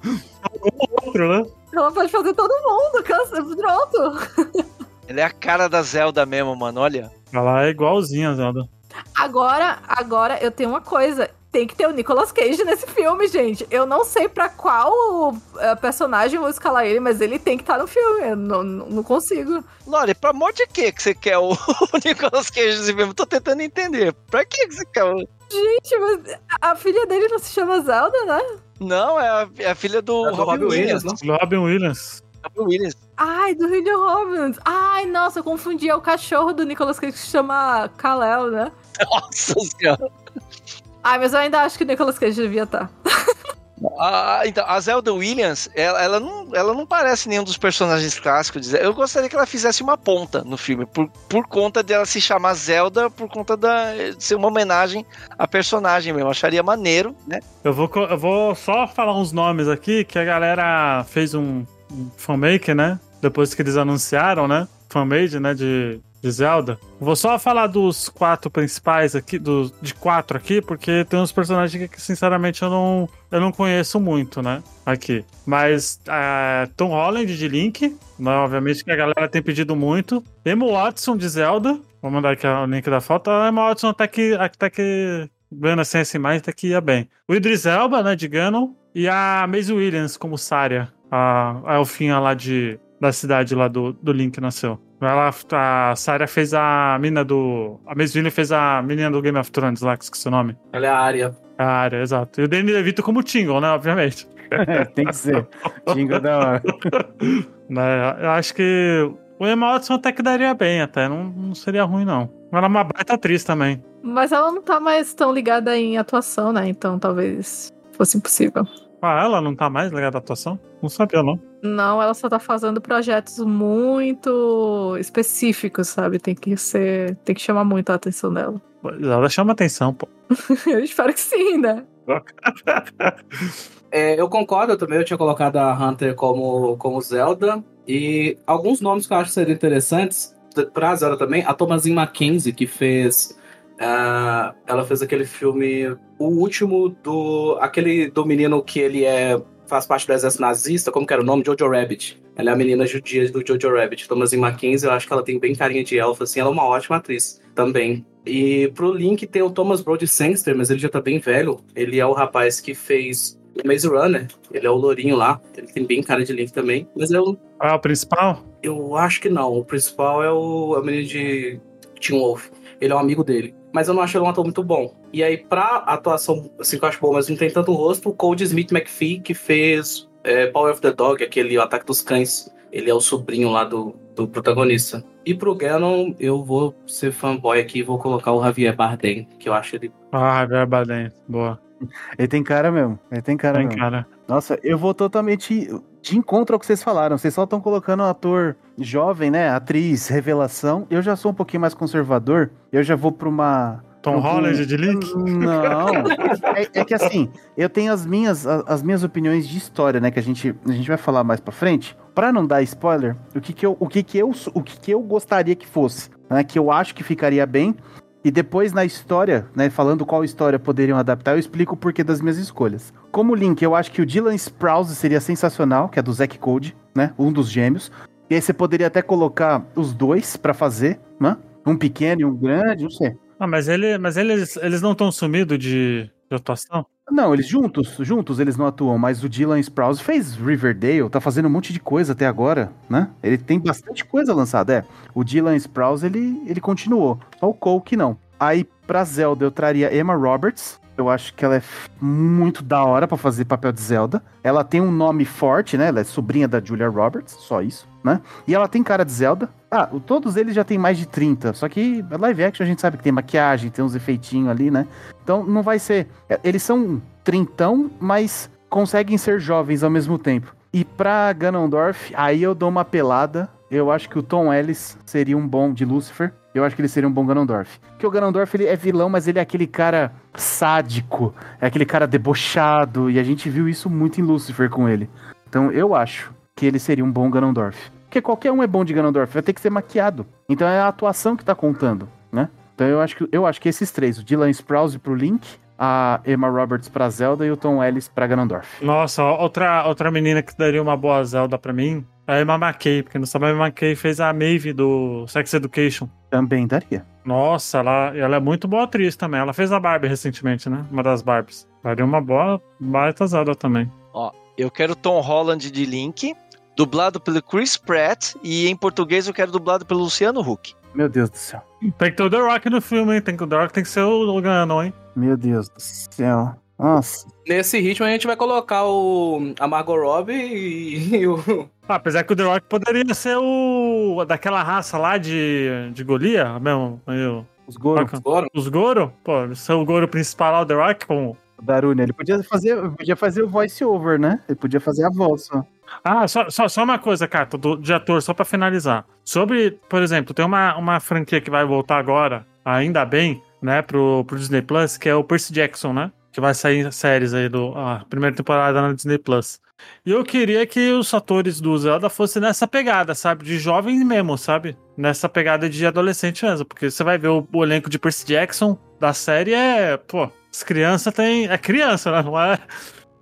Um ou outro, né? ela pode fazer todo mundo, cansa, pronto. *laughs* Ele é a cara da Zelda mesmo, mano. Olha. Ela é igualzinha, Zelda. Agora, agora eu tenho uma coisa. Tem que ter o Nicolas Cage nesse filme, gente. Eu não sei pra qual eh, personagem eu vou escalar ele, mas ele tem que estar no filme. Eu não, não não consigo. Lore, pra amor de que que você quer o, *laughs* o Nicolas Cage nesse filme? Tô tentando entender. Pra que que você quer o... Gente, mas a filha dele não se chama Zelda, né? Não, é a, é a filha do, É do Robin Robin Williams. Williams, Robin Williams. Robin Williams. Ai, do William Robbins. Ai, nossa, eu confundi. É o cachorro do Nicolas Cage que se chama Kal-El, né? *laughs* Nossa senhora. Ai, mas eu ainda acho que o Nicolas Cage devia estar. *laughs* A, então, a Zelda Williams, ela, ela, não, ela não parece nenhum dos personagens clássicos. Eu gostaria que ela fizesse uma ponta no filme, por, por conta dela se chamar Zelda, por conta da, de ser uma homenagem à personagem mesmo. Eu acharia maneiro, né? Eu vou, eu vou só falar uns nomes aqui que a galera fez um, um fanmaker, né? Depois que eles anunciaram, né? Fanmade, né? De, de Zelda. Vou só falar dos quatro principais aqui, do, de quatro aqui, porque tem uns personagens que, sinceramente, eu não, eu não conheço muito, né? Aqui. Mas é, Tom Holland de Link, né, obviamente que a galera tem pedido muito. Emma Watson de Zelda. Vou mandar aqui o link da foto. A Emma Watson até que, até que vendo assim, essa imagem até que ia bem. O Idris Elba, né, de Ganon. E a Maisie Williams como Saria, a, a elfinha lá de, da cidade lá do, do Link nasceu. Ela, a Saria fez a mina do... A Williams fez a menina do Game of Thrones lá, que esqueci o nome. Ela é a área. A área, exato. E o Danny DeVito como Tingle, né, obviamente. *laughs* Tem que ser. Jingle da hora. *laughs* Né, eu acho que o Emma Watson até que daria bem, até. Não, não seria ruim, não. Ela é uma baita atriz também. Mas ela não tá mais tão ligada em atuação, né? Então talvez fosse impossível. Ah, ela não tá mais ligada à atuação? Não sabia, não. Não, ela só tá fazendo projetos muito específicos, sabe? Tem que ser. Tem que chamar muito a atenção dela. Ela chama atenção, pô. *laughs* Eu espero que sim, né? *laughs* É, eu concordo também, eu tinha colocado a Hunter como, como Zelda. E alguns nomes que eu acho que seriam interessantes pra Zelda também. A Thomasin Mackenzie, que fez. ah, ela fez aquele filme. O último do. Aquele do menino que ele é. Faz parte do exército nazista, como que era o nome? Jojo Rabbit. Ela é a menina judia do Jojo Rabbit. Thomasin Mackenzie, eu acho que ela tem bem carinha de elfa, assim. Ela é uma ótima atriz também. E pro Link tem o Thomas Brody Sangster, mas ele já tá bem velho. Ele é o rapaz que fez o Maze Runner. Ele é o lourinho lá. Ele tem bem cara de Link também. Mas Ah, o principal? eu acho que não. O principal é o, é o menino de Tim Wolf. Ele é um amigo dele. Mas eu não acho ele um ator muito bom. E aí, pra atuação, assim, que eu acho bom, mas não tem tanto rosto, o Cold Smith McPhee, que fez é, Power of the Dog, aquele O Ataque dos Cães. ele é o sobrinho lá do, do protagonista. E pro Ganon, eu vou ser fanboy aqui e vou colocar o Javier Bardem, que eu acho ele. Ah, Javier Bardem, boa. Ele tem cara mesmo. Ele tem cara Tem mesmo. cara. Nossa, eu vou totalmente de encontro ao que vocês falaram. Vocês só estão colocando um ator jovem, né? Atriz, revelação. Eu já sou um pouquinho mais conservador. Eu já vou pra uma. Tom um- Holland de Link? Não. *laughs* É, é que assim, eu tenho as minhas, a- as minhas opiniões de história, né? Que a gente, a gente vai falar mais pra frente. Pra não dar spoiler, o que que eu, o que que eu, o que que eu gostaria que fosse, né? Que eu acho que ficaria bem. E depois na história, né, falando qual história poderiam adaptar, eu explico o porquê das minhas escolhas. Como Link, eu acho que o Dylan Sprouse seria sensacional, que é do Zack Code, né, um dos gêmeos. E aí você poderia até colocar os dois pra fazer, né? Um pequeno e um grande, não sei. Ah, mas, ele, mas eles, eles não estão sumidos de, de atuação? Não, eles juntos, juntos eles não atuam, mas o Dylan Sprouse fez Riverdale, tá fazendo um monte de coisa até agora, né? Ele tem bastante coisa lançada, é. O Dylan Sprouse, ele, ele continuou, só o Cole que não. Aí, pra Zelda, eu traria Emma Roberts, eu acho que ela é muito da hora pra fazer papel de Zelda. Ela tem um nome forte, né? Ela é sobrinha da Julia Roberts, só isso, né? E ela tem cara de Zelda. Ah, todos eles já têm mais de 30, só que live action a gente sabe que tem maquiagem, tem uns efeitinhos ali, né? Então não vai ser. é, Eles são trintão, mas conseguem ser jovens ao mesmo tempo. E pra Ganondorf, aí eu dou uma pelada. Eu acho que o Tom Ellis seria um bom de Lucifer. Eu acho que ele seria um bom Ganondorf. Porque o Ganondorf ele é vilão, mas ele é aquele cara sádico, é aquele cara debochado, e a gente viu isso muito em Lucifer com ele. Então eu acho que ele seria um bom Ganondorf. Porque qualquer um é bom de Ganondorf, vai ter que ser maquiado. Então é a atuação que tá contando, né? Então eu acho que, eu acho que esses três, o Dylan Sprouse pro Link, a Emma Roberts pra Zelda e o Tom Ellis pra Ganondorf. Nossa, ó, outra, outra menina que daria uma boa Zelda pra mim é a Emma McKay, porque não sabe, a Emma McKay fez a Maeve do Sex Education. Também daria. Nossa, ela, ela é muito boa atriz também. Ela fez a Barbie recentemente, né? Uma das Barbies. Daria uma boa baita Zelda também. Eu quero Tom Holland de Link, dublado pelo Chris Pratt, e em português eu quero dublado pelo Luciano Huck. Meu Deus do céu. Tem que ter o The Rock no filme, hein? Tem que, o The Rock tem que ser o, o Ganon, hein? Meu Deus do céu. Nossa. Nesse ritmo a gente vai colocar o, a Margot Robbie e, *laughs* e o. Ah, apesar que o The Rock poderia ser o. daquela raça lá de, de Golia, mesmo. meio- Os Goro, Goro. Os Goro? Pô, ser o Goro principal lá, o The Rock, com. o Darune, ele podia fazer, podia fazer o voice over, né? Ele podia fazer a voz só. Ah, só, só, só uma coisa, Cato, do, de ator, só pra finalizar. Sobre, por exemplo, tem uma, uma franquia que vai voltar agora, ainda bem, né, pro, pro Disney Plus, que é o Percy Jackson, né? Que vai sair séries aí do. A primeira temporada na Disney Plus. E eu queria que os atores do Zelda fossem nessa pegada, sabe? De jovem mesmo, sabe? Nessa pegada de adolescente mesmo. Porque você vai ver o, o elenco de Percy Jackson da série é. Pô, as crianças têm. É criança, né? Não é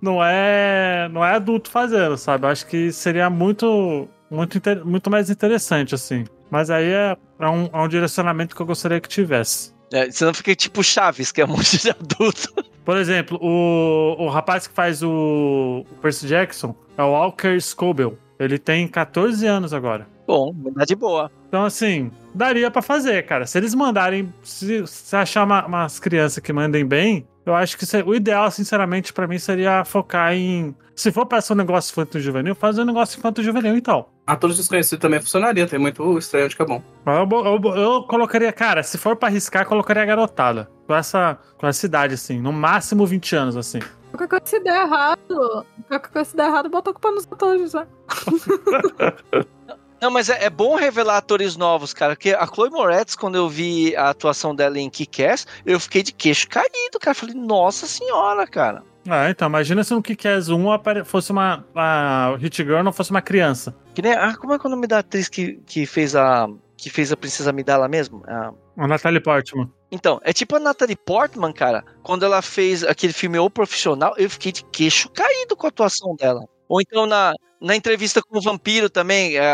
não é não é adulto fazendo, sabe? Eu acho que seria muito muito, muito mais interessante assim. Mas aí é, é, um, é um direcionamento que eu gostaria que tivesse. É, senão fica tipo Chaves, que é um monte de adulto. *laughs* Por exemplo, o, o rapaz que faz o, o Percy Jackson é o Walker Scobell. Ele tem 14 anos agora. Bom, dá de boa. Então, assim, daria pra fazer, cara. Se eles mandarem, se, se achar uma- umas crianças que mandem bem, eu acho que o ideal, sinceramente, pra mim seria focar em. Se for pra ser um negócio infanto-juvenil, fazer um negócio infanto-juvenil então. Atores desconhecidos também funcionaria, tem muito estranho de que é bom. Mas Eu, eu eu colocaria, cara, se for pra arriscar, eu colocaria a garotada. Com essa, com essa idade, assim. No máximo 20 anos, assim. Qualquer coisa se der errado, qualquer coisa se der errado, bota a culpa nos atores, né? *laughs* Não, mas é, é bom revelar atores novos, cara. Porque a Chloe Moretz, quando eu vi a atuação dela em Kick-Ass, eu fiquei de queixo caído, cara. Falei, nossa senhora, cara. Ah, então, imagina se no Kick-Ass 1 apare- fosse uma. A Hit Girl não fosse uma criança. Que nem, ah, como é que é o nome da atriz que, que fez a que fez a Princesa Amidala mesmo? Ah, A Natalie Portman. Então, é tipo a Natalie Portman, cara. Quando ela fez aquele filme O Profissional, eu fiquei de queixo caído com a atuação dela. Ou então na, na entrevista com o Vampiro também, a,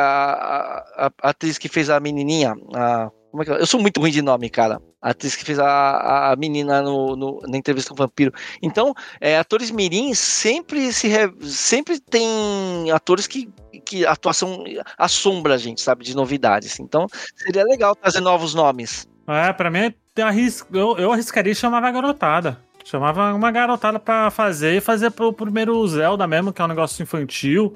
a- a atriz que fez a menininha, a, como é que é? Eu sou muito ruim de nome, cara. A atriz que fez a, a menina no, no- na entrevista com o Vampiro. Então, é, atores mirins sempre se re- sempre tem atores que, que atuação assombra a gente, sabe, de novidades. Então, seria legal trazer novos nomes. É, pra mim, eu, eu, arriscaria chamava a garotada. Chamava uma garotada pra fazer e fazer pro primeiro Zelda mesmo, que é um negócio infantil.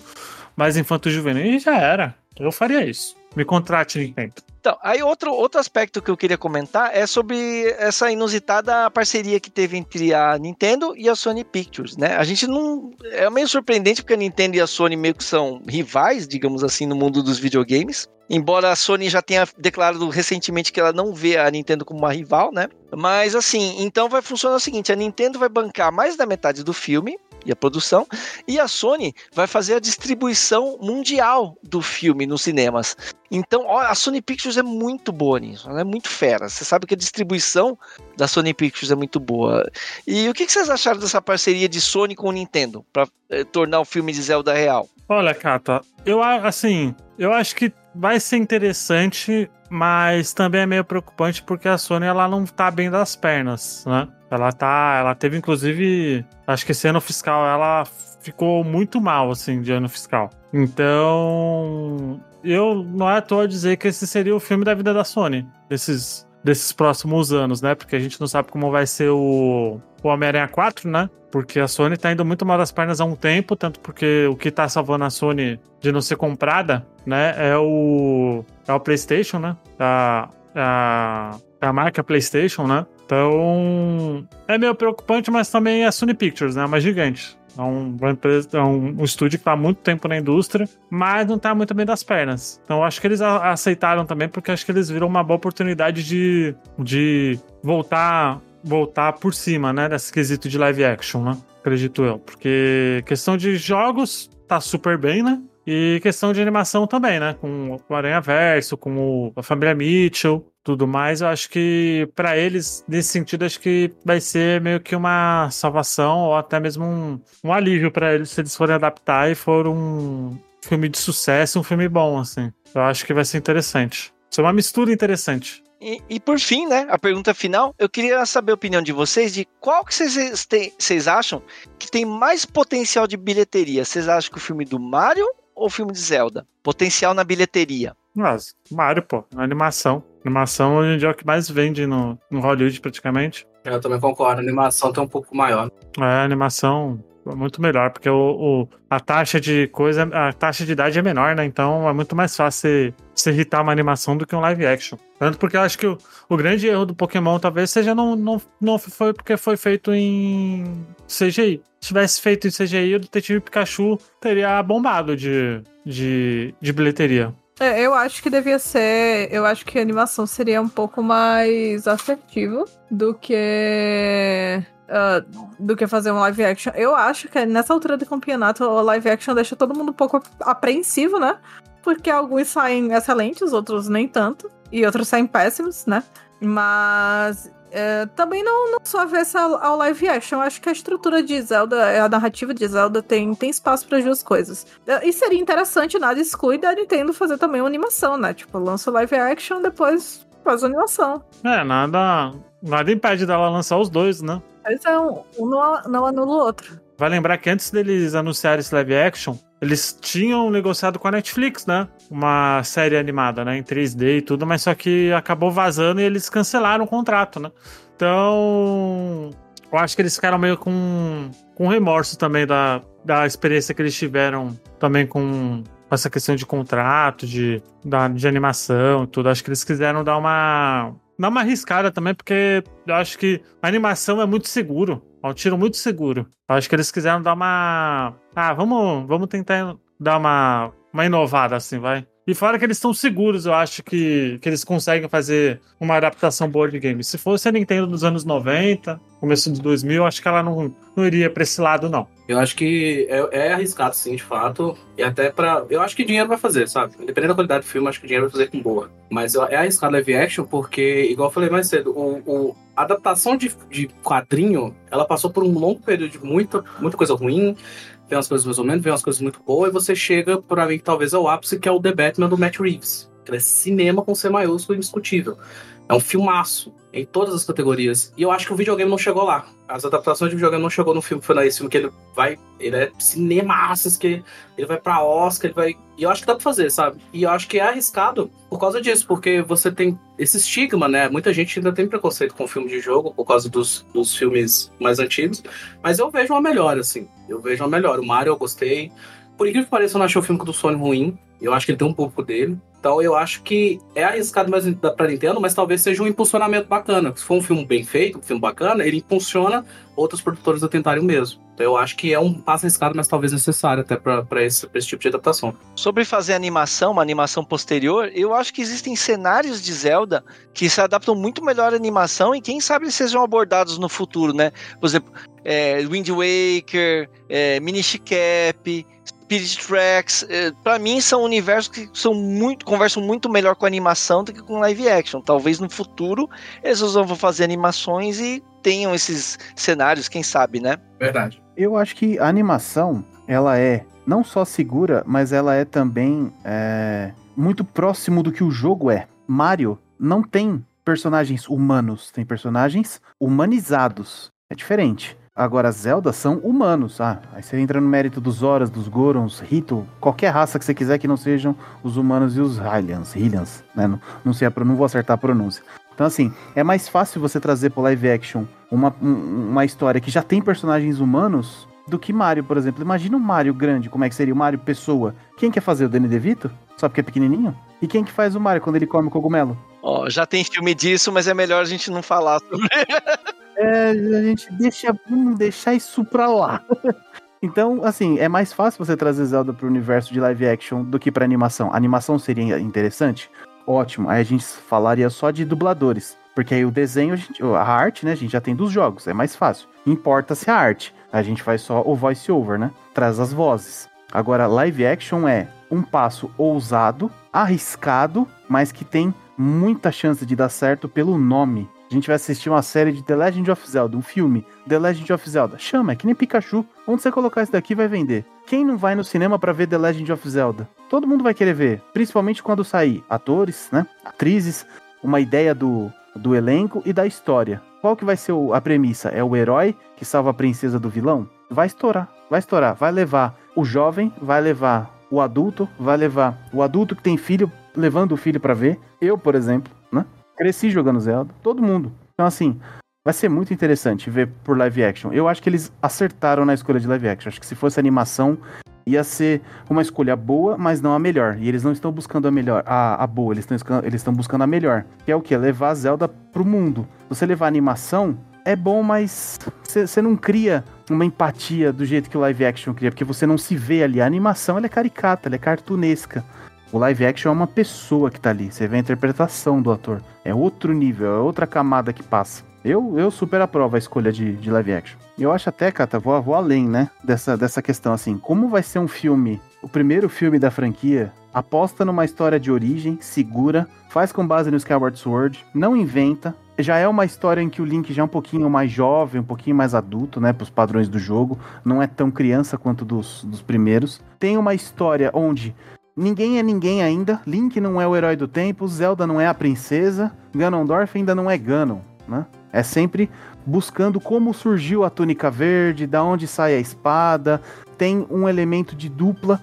mais infanto-juvenil e já era. Eu faria isso. Me contrate, Nintendo. Então, aí outro, outro aspecto que eu queria comentar é sobre essa inusitada parceria que teve entre a Nintendo e a Sony Pictures, né? A gente não. É meio surpreendente porque a Nintendo e a Sony meio que são rivais, digamos assim, no mundo dos videogames. Embora a Sony já tenha declarado recentemente que ela não vê a Nintendo como uma rival, né? Mas assim, então vai funcionar o seguinte: a Nintendo vai bancar mais da metade do filme, e a produção, e a Sony vai fazer a distribuição mundial do filme nos cinemas. Então, ó, a Sony Pictures é muito boa nisso, ela é muito fera. Você sabe que a distribuição da Sony Pictures é muito boa. E o que vocês acharam dessa parceria de Sony com o Nintendo para eh, tornar o filme de Zelda real? Olha, Kata, eu assim, eu acho que vai ser interessante, mas também é meio preocupante porque a Sony ela não tá bem das pernas, né? Ela tá, ela teve inclusive, acho que esse ano fiscal ela ficou muito mal assim de ano fiscal. Então, eu não é à toa dizer que esse seria o filme da vida da Sony, desses desses próximos anos, né? Porque a gente não sabe como vai ser o, o Homem-Aranha 4, né? Porque a Sony tá indo muito mal das pernas há um tempo, tanto porque o que tá salvando a Sony de não ser comprada, né, é o, é o PlayStation, né? A, a, a marca PlayStation, né? Então, é meio preocupante, mas também é a Sony Pictures, né? Uma gigante. É um, uma empresa, é um, estúdio que está há muito tempo na indústria, mas não está muito bem das pernas. Então, acho que eles aceitaram também, porque acho que eles viram uma boa oportunidade de, de voltar voltar por cima, né? Desse quesito de live action, né? Acredito eu. Porque questão de jogos tá super bem, né? E questão de animação também, né? Com o Aranha Verso, com o, a família Mitchell tudo mais, eu acho que para eles, nesse sentido, acho que vai ser meio que uma salvação ou até mesmo um, um alívio para eles se eles forem adaptar e for um filme de sucesso, um filme bom, assim. Eu acho que vai ser interessante. Isso é uma mistura interessante. E, e, por fim, né, a pergunta final, eu queria saber a opinião de vocês de qual que vocês, têm, vocês acham que tem mais potencial de bilheteria. Vocês acham que o filme do Mario ou o filme de Zelda? Potencial na bilheteria. Mas, Mario, pô, animação. Animação hoje em dia é o que mais vende no, no Hollywood, praticamente. Eu também concordo, a animação tá um pouco maior. É, a animação muito melhor, porque o, o, a taxa de coisa, a taxa de idade é menor, né? Então é muito mais fácil se irritar uma animação do que um live action. Tanto porque eu acho que o, o grande erro do Pokémon talvez seja não, não, não foi porque foi feito em CGI. Se tivesse feito em CGI, o Detetive Pikachu teria bombado de, de, de bilheteria. É, eu acho que devia ser. Eu acho que a animação seria um pouco mais assertivo do que. Uh, do que fazer um live action. Eu acho que nessa altura do campeonato, o live action deixa todo mundo um pouco apreensivo, né? Porque alguns saem excelentes, outros nem tanto. E outros saem péssimos, né? Mas é, também não, não avessa ao, ao live action. Eu acho que a estrutura de Zelda, a narrativa de Zelda tem, tem espaço para as duas coisas. É, e seria interessante, nada exclui da Nintendo fazer também uma animação, né? Tipo, lança o live action, depois faz a animação. É, nada, nada impede dela lançar os dois, né? Mas é um, um não, não anula o outro. Vai lembrar que antes deles anunciarem esse live action, eles tinham negociado com a Netflix, né? Uma série animada, né? Em 3D e tudo, mas só que acabou vazando e eles cancelaram o contrato, né? Então. Eu acho que eles ficaram meio com, com remorso também da, da experiência que eles tiveram também com essa questão de contrato, de, da, de animação e tudo. Acho que eles quiseram dar uma. Dar uma arriscada também, porque eu acho que a animação é muito seguro. É um tiro muito seguro. Acho que eles quiseram dar uma. Ah, vamos, vamos tentar dar uma, uma inovada assim, vai. E fora que eles estão seguros, eu acho que, que eles conseguem fazer uma adaptação boa de game. Se fosse a Nintendo dos anos 90, começo de 2000, acho que ela não, não iria pra esse lado, não. Eu acho que é, é arriscado, sim, de fato. E até pra. Eu acho que dinheiro vai fazer, sabe? Dependendo da qualidade do filme, acho que dinheiro vai fazer com boa. Mas é arriscado live action porque, igual eu falei mais cedo, o, o a adaptação de, de quadrinho, ela passou por um longo período de muita, muita coisa ruim, vem umas coisas mais ou menos, vem umas coisas muito boas, e você chega, para mim, talvez ao ápice, que é o The Batman do Matt Reeves. Que é cinema com C maiúsculo indiscutível. É um filmaço em todas as categorias. E eu acho que o videogame não chegou lá. As adaptações de videogame não chegou no filme, foi nesse filme que ele vai. Ele é cinemaças, que ele vai pra Oscar, ele vai. E eu acho que dá pra fazer, sabe? E eu acho que é arriscado por causa disso, porque você tem esse estigma, né? Muita gente ainda tem preconceito com filme de jogo por causa dos, dos filmes mais antigos. Mas eu vejo uma melhor, assim. Eu vejo uma melhor. O Mario eu gostei. por incrível que pareça, eu não achei o filme do Sony ruim. Eu acho que ele tem um pouco dele. Então eu acho que é arriscado mais pra Nintendo, mas talvez seja um impulsionamento bacana. Se for um filme bem feito, um filme bacana, ele impulsiona outros produtores a tentarem o mesmo. Então eu acho que é um passo arriscado, mas talvez necessário até para esse, esse tipo de adaptação. Sobre fazer animação, uma animação posterior, eu acho que existem cenários de Zelda que se adaptam muito melhor à animação e quem sabe eles sejam abordados no futuro, né? Por exemplo, é, Wind Waker, é, Minish Cap, Spirit Tracks, é, para mim são universos que são muito conversam muito melhor com animação do que com live action. Talvez no futuro eles vão fazer animações e tenham esses cenários, quem sabe, né? Verdade. Eu acho que a animação, ela é não só segura, mas ela é também é, muito próximo do que o jogo é. Mario não tem personagens humanos, tem personagens humanizados. É diferente. Agora, Zelda são humanos. Ah, aí você entra no mérito dos Horas, dos Gorons, Rito, qualquer raça que você quiser que não sejam os humanos e os Hylians. Hylians, né? Não, não, sei a, não vou acertar a pronúncia. Então, assim, é mais fácil você trazer pro live action uma, uma história que já tem personagens humanos do que Mario, por exemplo. Imagina um Mario grande, como é que seria o Mario pessoa. Quem quer fazer o Danny DeVito? Só porque é pequenininho? E quem que faz o Mario quando ele come cogumelo? Ó, oh, já tem filme disso, mas é melhor a gente não falar sobre. *laughs* É, a gente deixa, vamos deixar isso pra lá. *laughs* Então, assim, é mais fácil você trazer Zelda pro universo de live action do que pra animação. A animação seria interessante? Ótimo. Aí a gente falaria só de dubladores. Porque aí o desenho, a, gente, a arte, né, a gente já tem dos jogos, é mais fácil. Importa-se a arte. A gente faz só o voice over, né? Traz as vozes. Agora, live action é um passo ousado, arriscado, mas que tem muita chance de dar certo pelo nome a gente vai assistir uma série de The Legend of Zelda, um filme, The Legend of Zelda. Chama, é que nem Pikachu. Onde você colocar isso daqui vai vender. Quem não vai no cinema para ver The Legend of Zelda? Todo mundo vai querer ver, principalmente quando sair atores, né, atrizes, uma ideia do, do elenco e da história. Qual que vai ser o, a premissa? É o herói que salva a princesa do vilão? Vai estourar, vai estourar, vai levar o jovem, vai levar o adulto, vai levar o adulto que tem filho, levando o filho para ver. Eu, por exemplo? Cresci jogando Zelda, todo mundo. Então, assim, vai ser muito interessante ver por live action. Eu acho que eles acertaram na escolha de live action. Acho que se fosse animação, ia ser uma escolha boa, mas não a melhor. E eles não estão buscando a melhor, a, a boa, eles estão, eles estão buscando a melhor. Que é o que? Levar a Zelda pro mundo. Você levar animação, é bom, mas você não cria uma empatia do jeito que o live action cria, porque você não se vê ali. A animação ela é caricata, ela é cartunesca. O live action é uma pessoa que tá ali. Você vê a interpretação do ator. É outro nível, é outra camada que passa. Eu, eu super aprovo a escolha de, de live action. Eu acho até, Cata, vou, vou além, né? Dessa, dessa questão assim. Como vai ser um filme, o primeiro filme da franquia, aposta numa história de origem, segura, faz com base no Skyward Sword, não inventa. Já é uma história em que o Link já é um pouquinho mais jovem, um pouquinho mais adulto, né? Pros padrões do jogo. Não é tão criança quanto dos, dos primeiros. Tem uma história onde Ninguém é ninguém ainda. Link não é o herói do tempo. Zelda não é a princesa. Ganondorf ainda não é Ganon, né? É sempre buscando como surgiu a túnica verde, da onde sai a espada. Tem um elemento de dupla.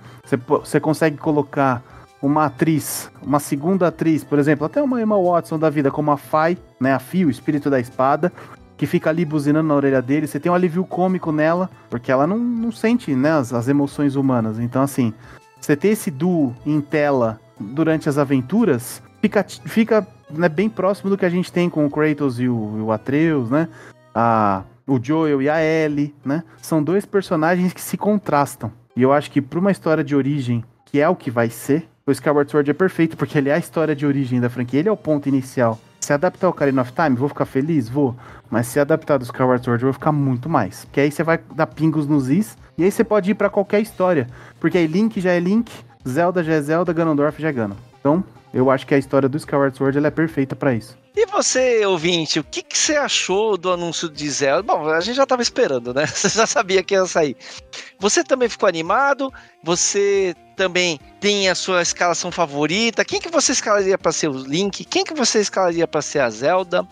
Você consegue colocar uma atriz, uma segunda atriz, por exemplo, até uma Emma Watson da vida, como a Fai, né, a Fio, o espírito da espada, que fica ali buzinando na orelha dele. Você tem um alívio cômico nela, porque ela não, não sente né, as, as emoções humanas. Então, assim, você ter esse duo em tela durante as aventuras fica, fica né, bem próximo do que a gente tem com o Kratos e o, o Atreus, né? A, o Joel e a Ellie, né? São dois personagens que se contrastam. E eu acho que para uma história de origem, que é o que vai ser, o Skyward Sword é perfeito, porque ele é a história de origem da franquia, ele é o ponto inicial. Se adaptar ao Ocarina of Time, vou ficar feliz? Vou. Mas se adaptar do Skyward Sword, eu vou ficar muito mais. Porque aí você vai dar pingos nos is, e aí você pode ir para qualquer história. Porque aí Link já é Link, Zelda já é Zelda, Ganondorf já é Ganon. Então, eu acho que a história do Skyward Sword ela é perfeita para isso. E você, ouvinte, o que, que, você achou do anúncio de Zelda? Bom, a gente já tava esperando, né? *laughs* Você já sabia que ia sair. Você também ficou animado? Você também tem a sua escalação favorita? Quem que você escalaria para ser o Link? Quem que você escalaria para ser a Zelda?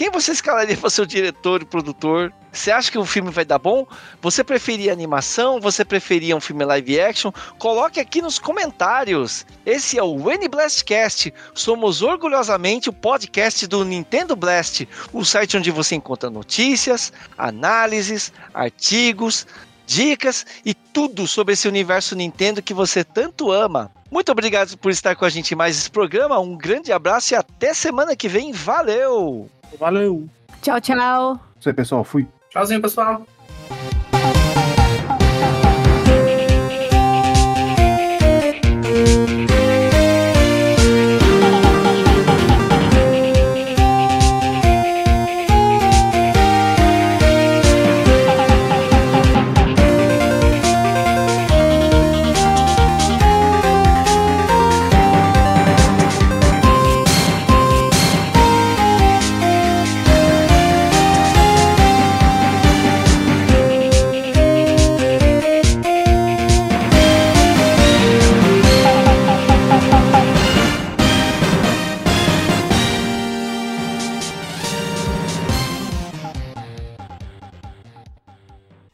Quem você escalaria para ser o diretor e produtor? Você acha que o filme vai dar bom? Você preferia animação? Você preferia um filme live action? Coloque aqui nos comentários. Esse é o N Blastcast. Somos orgulhosamente o podcast do Nintendo Blast, o site onde você encontra notícias, análises, artigos dicas e tudo sobre esse universo Nintendo que você tanto ama. Muito obrigado por estar com a gente em mais esse programa. Um grande abraço e até semana que vem. Valeu! Valeu! Tchau, tchau. Isso aí, pessoal. Fui. Tchauzinho, pessoal.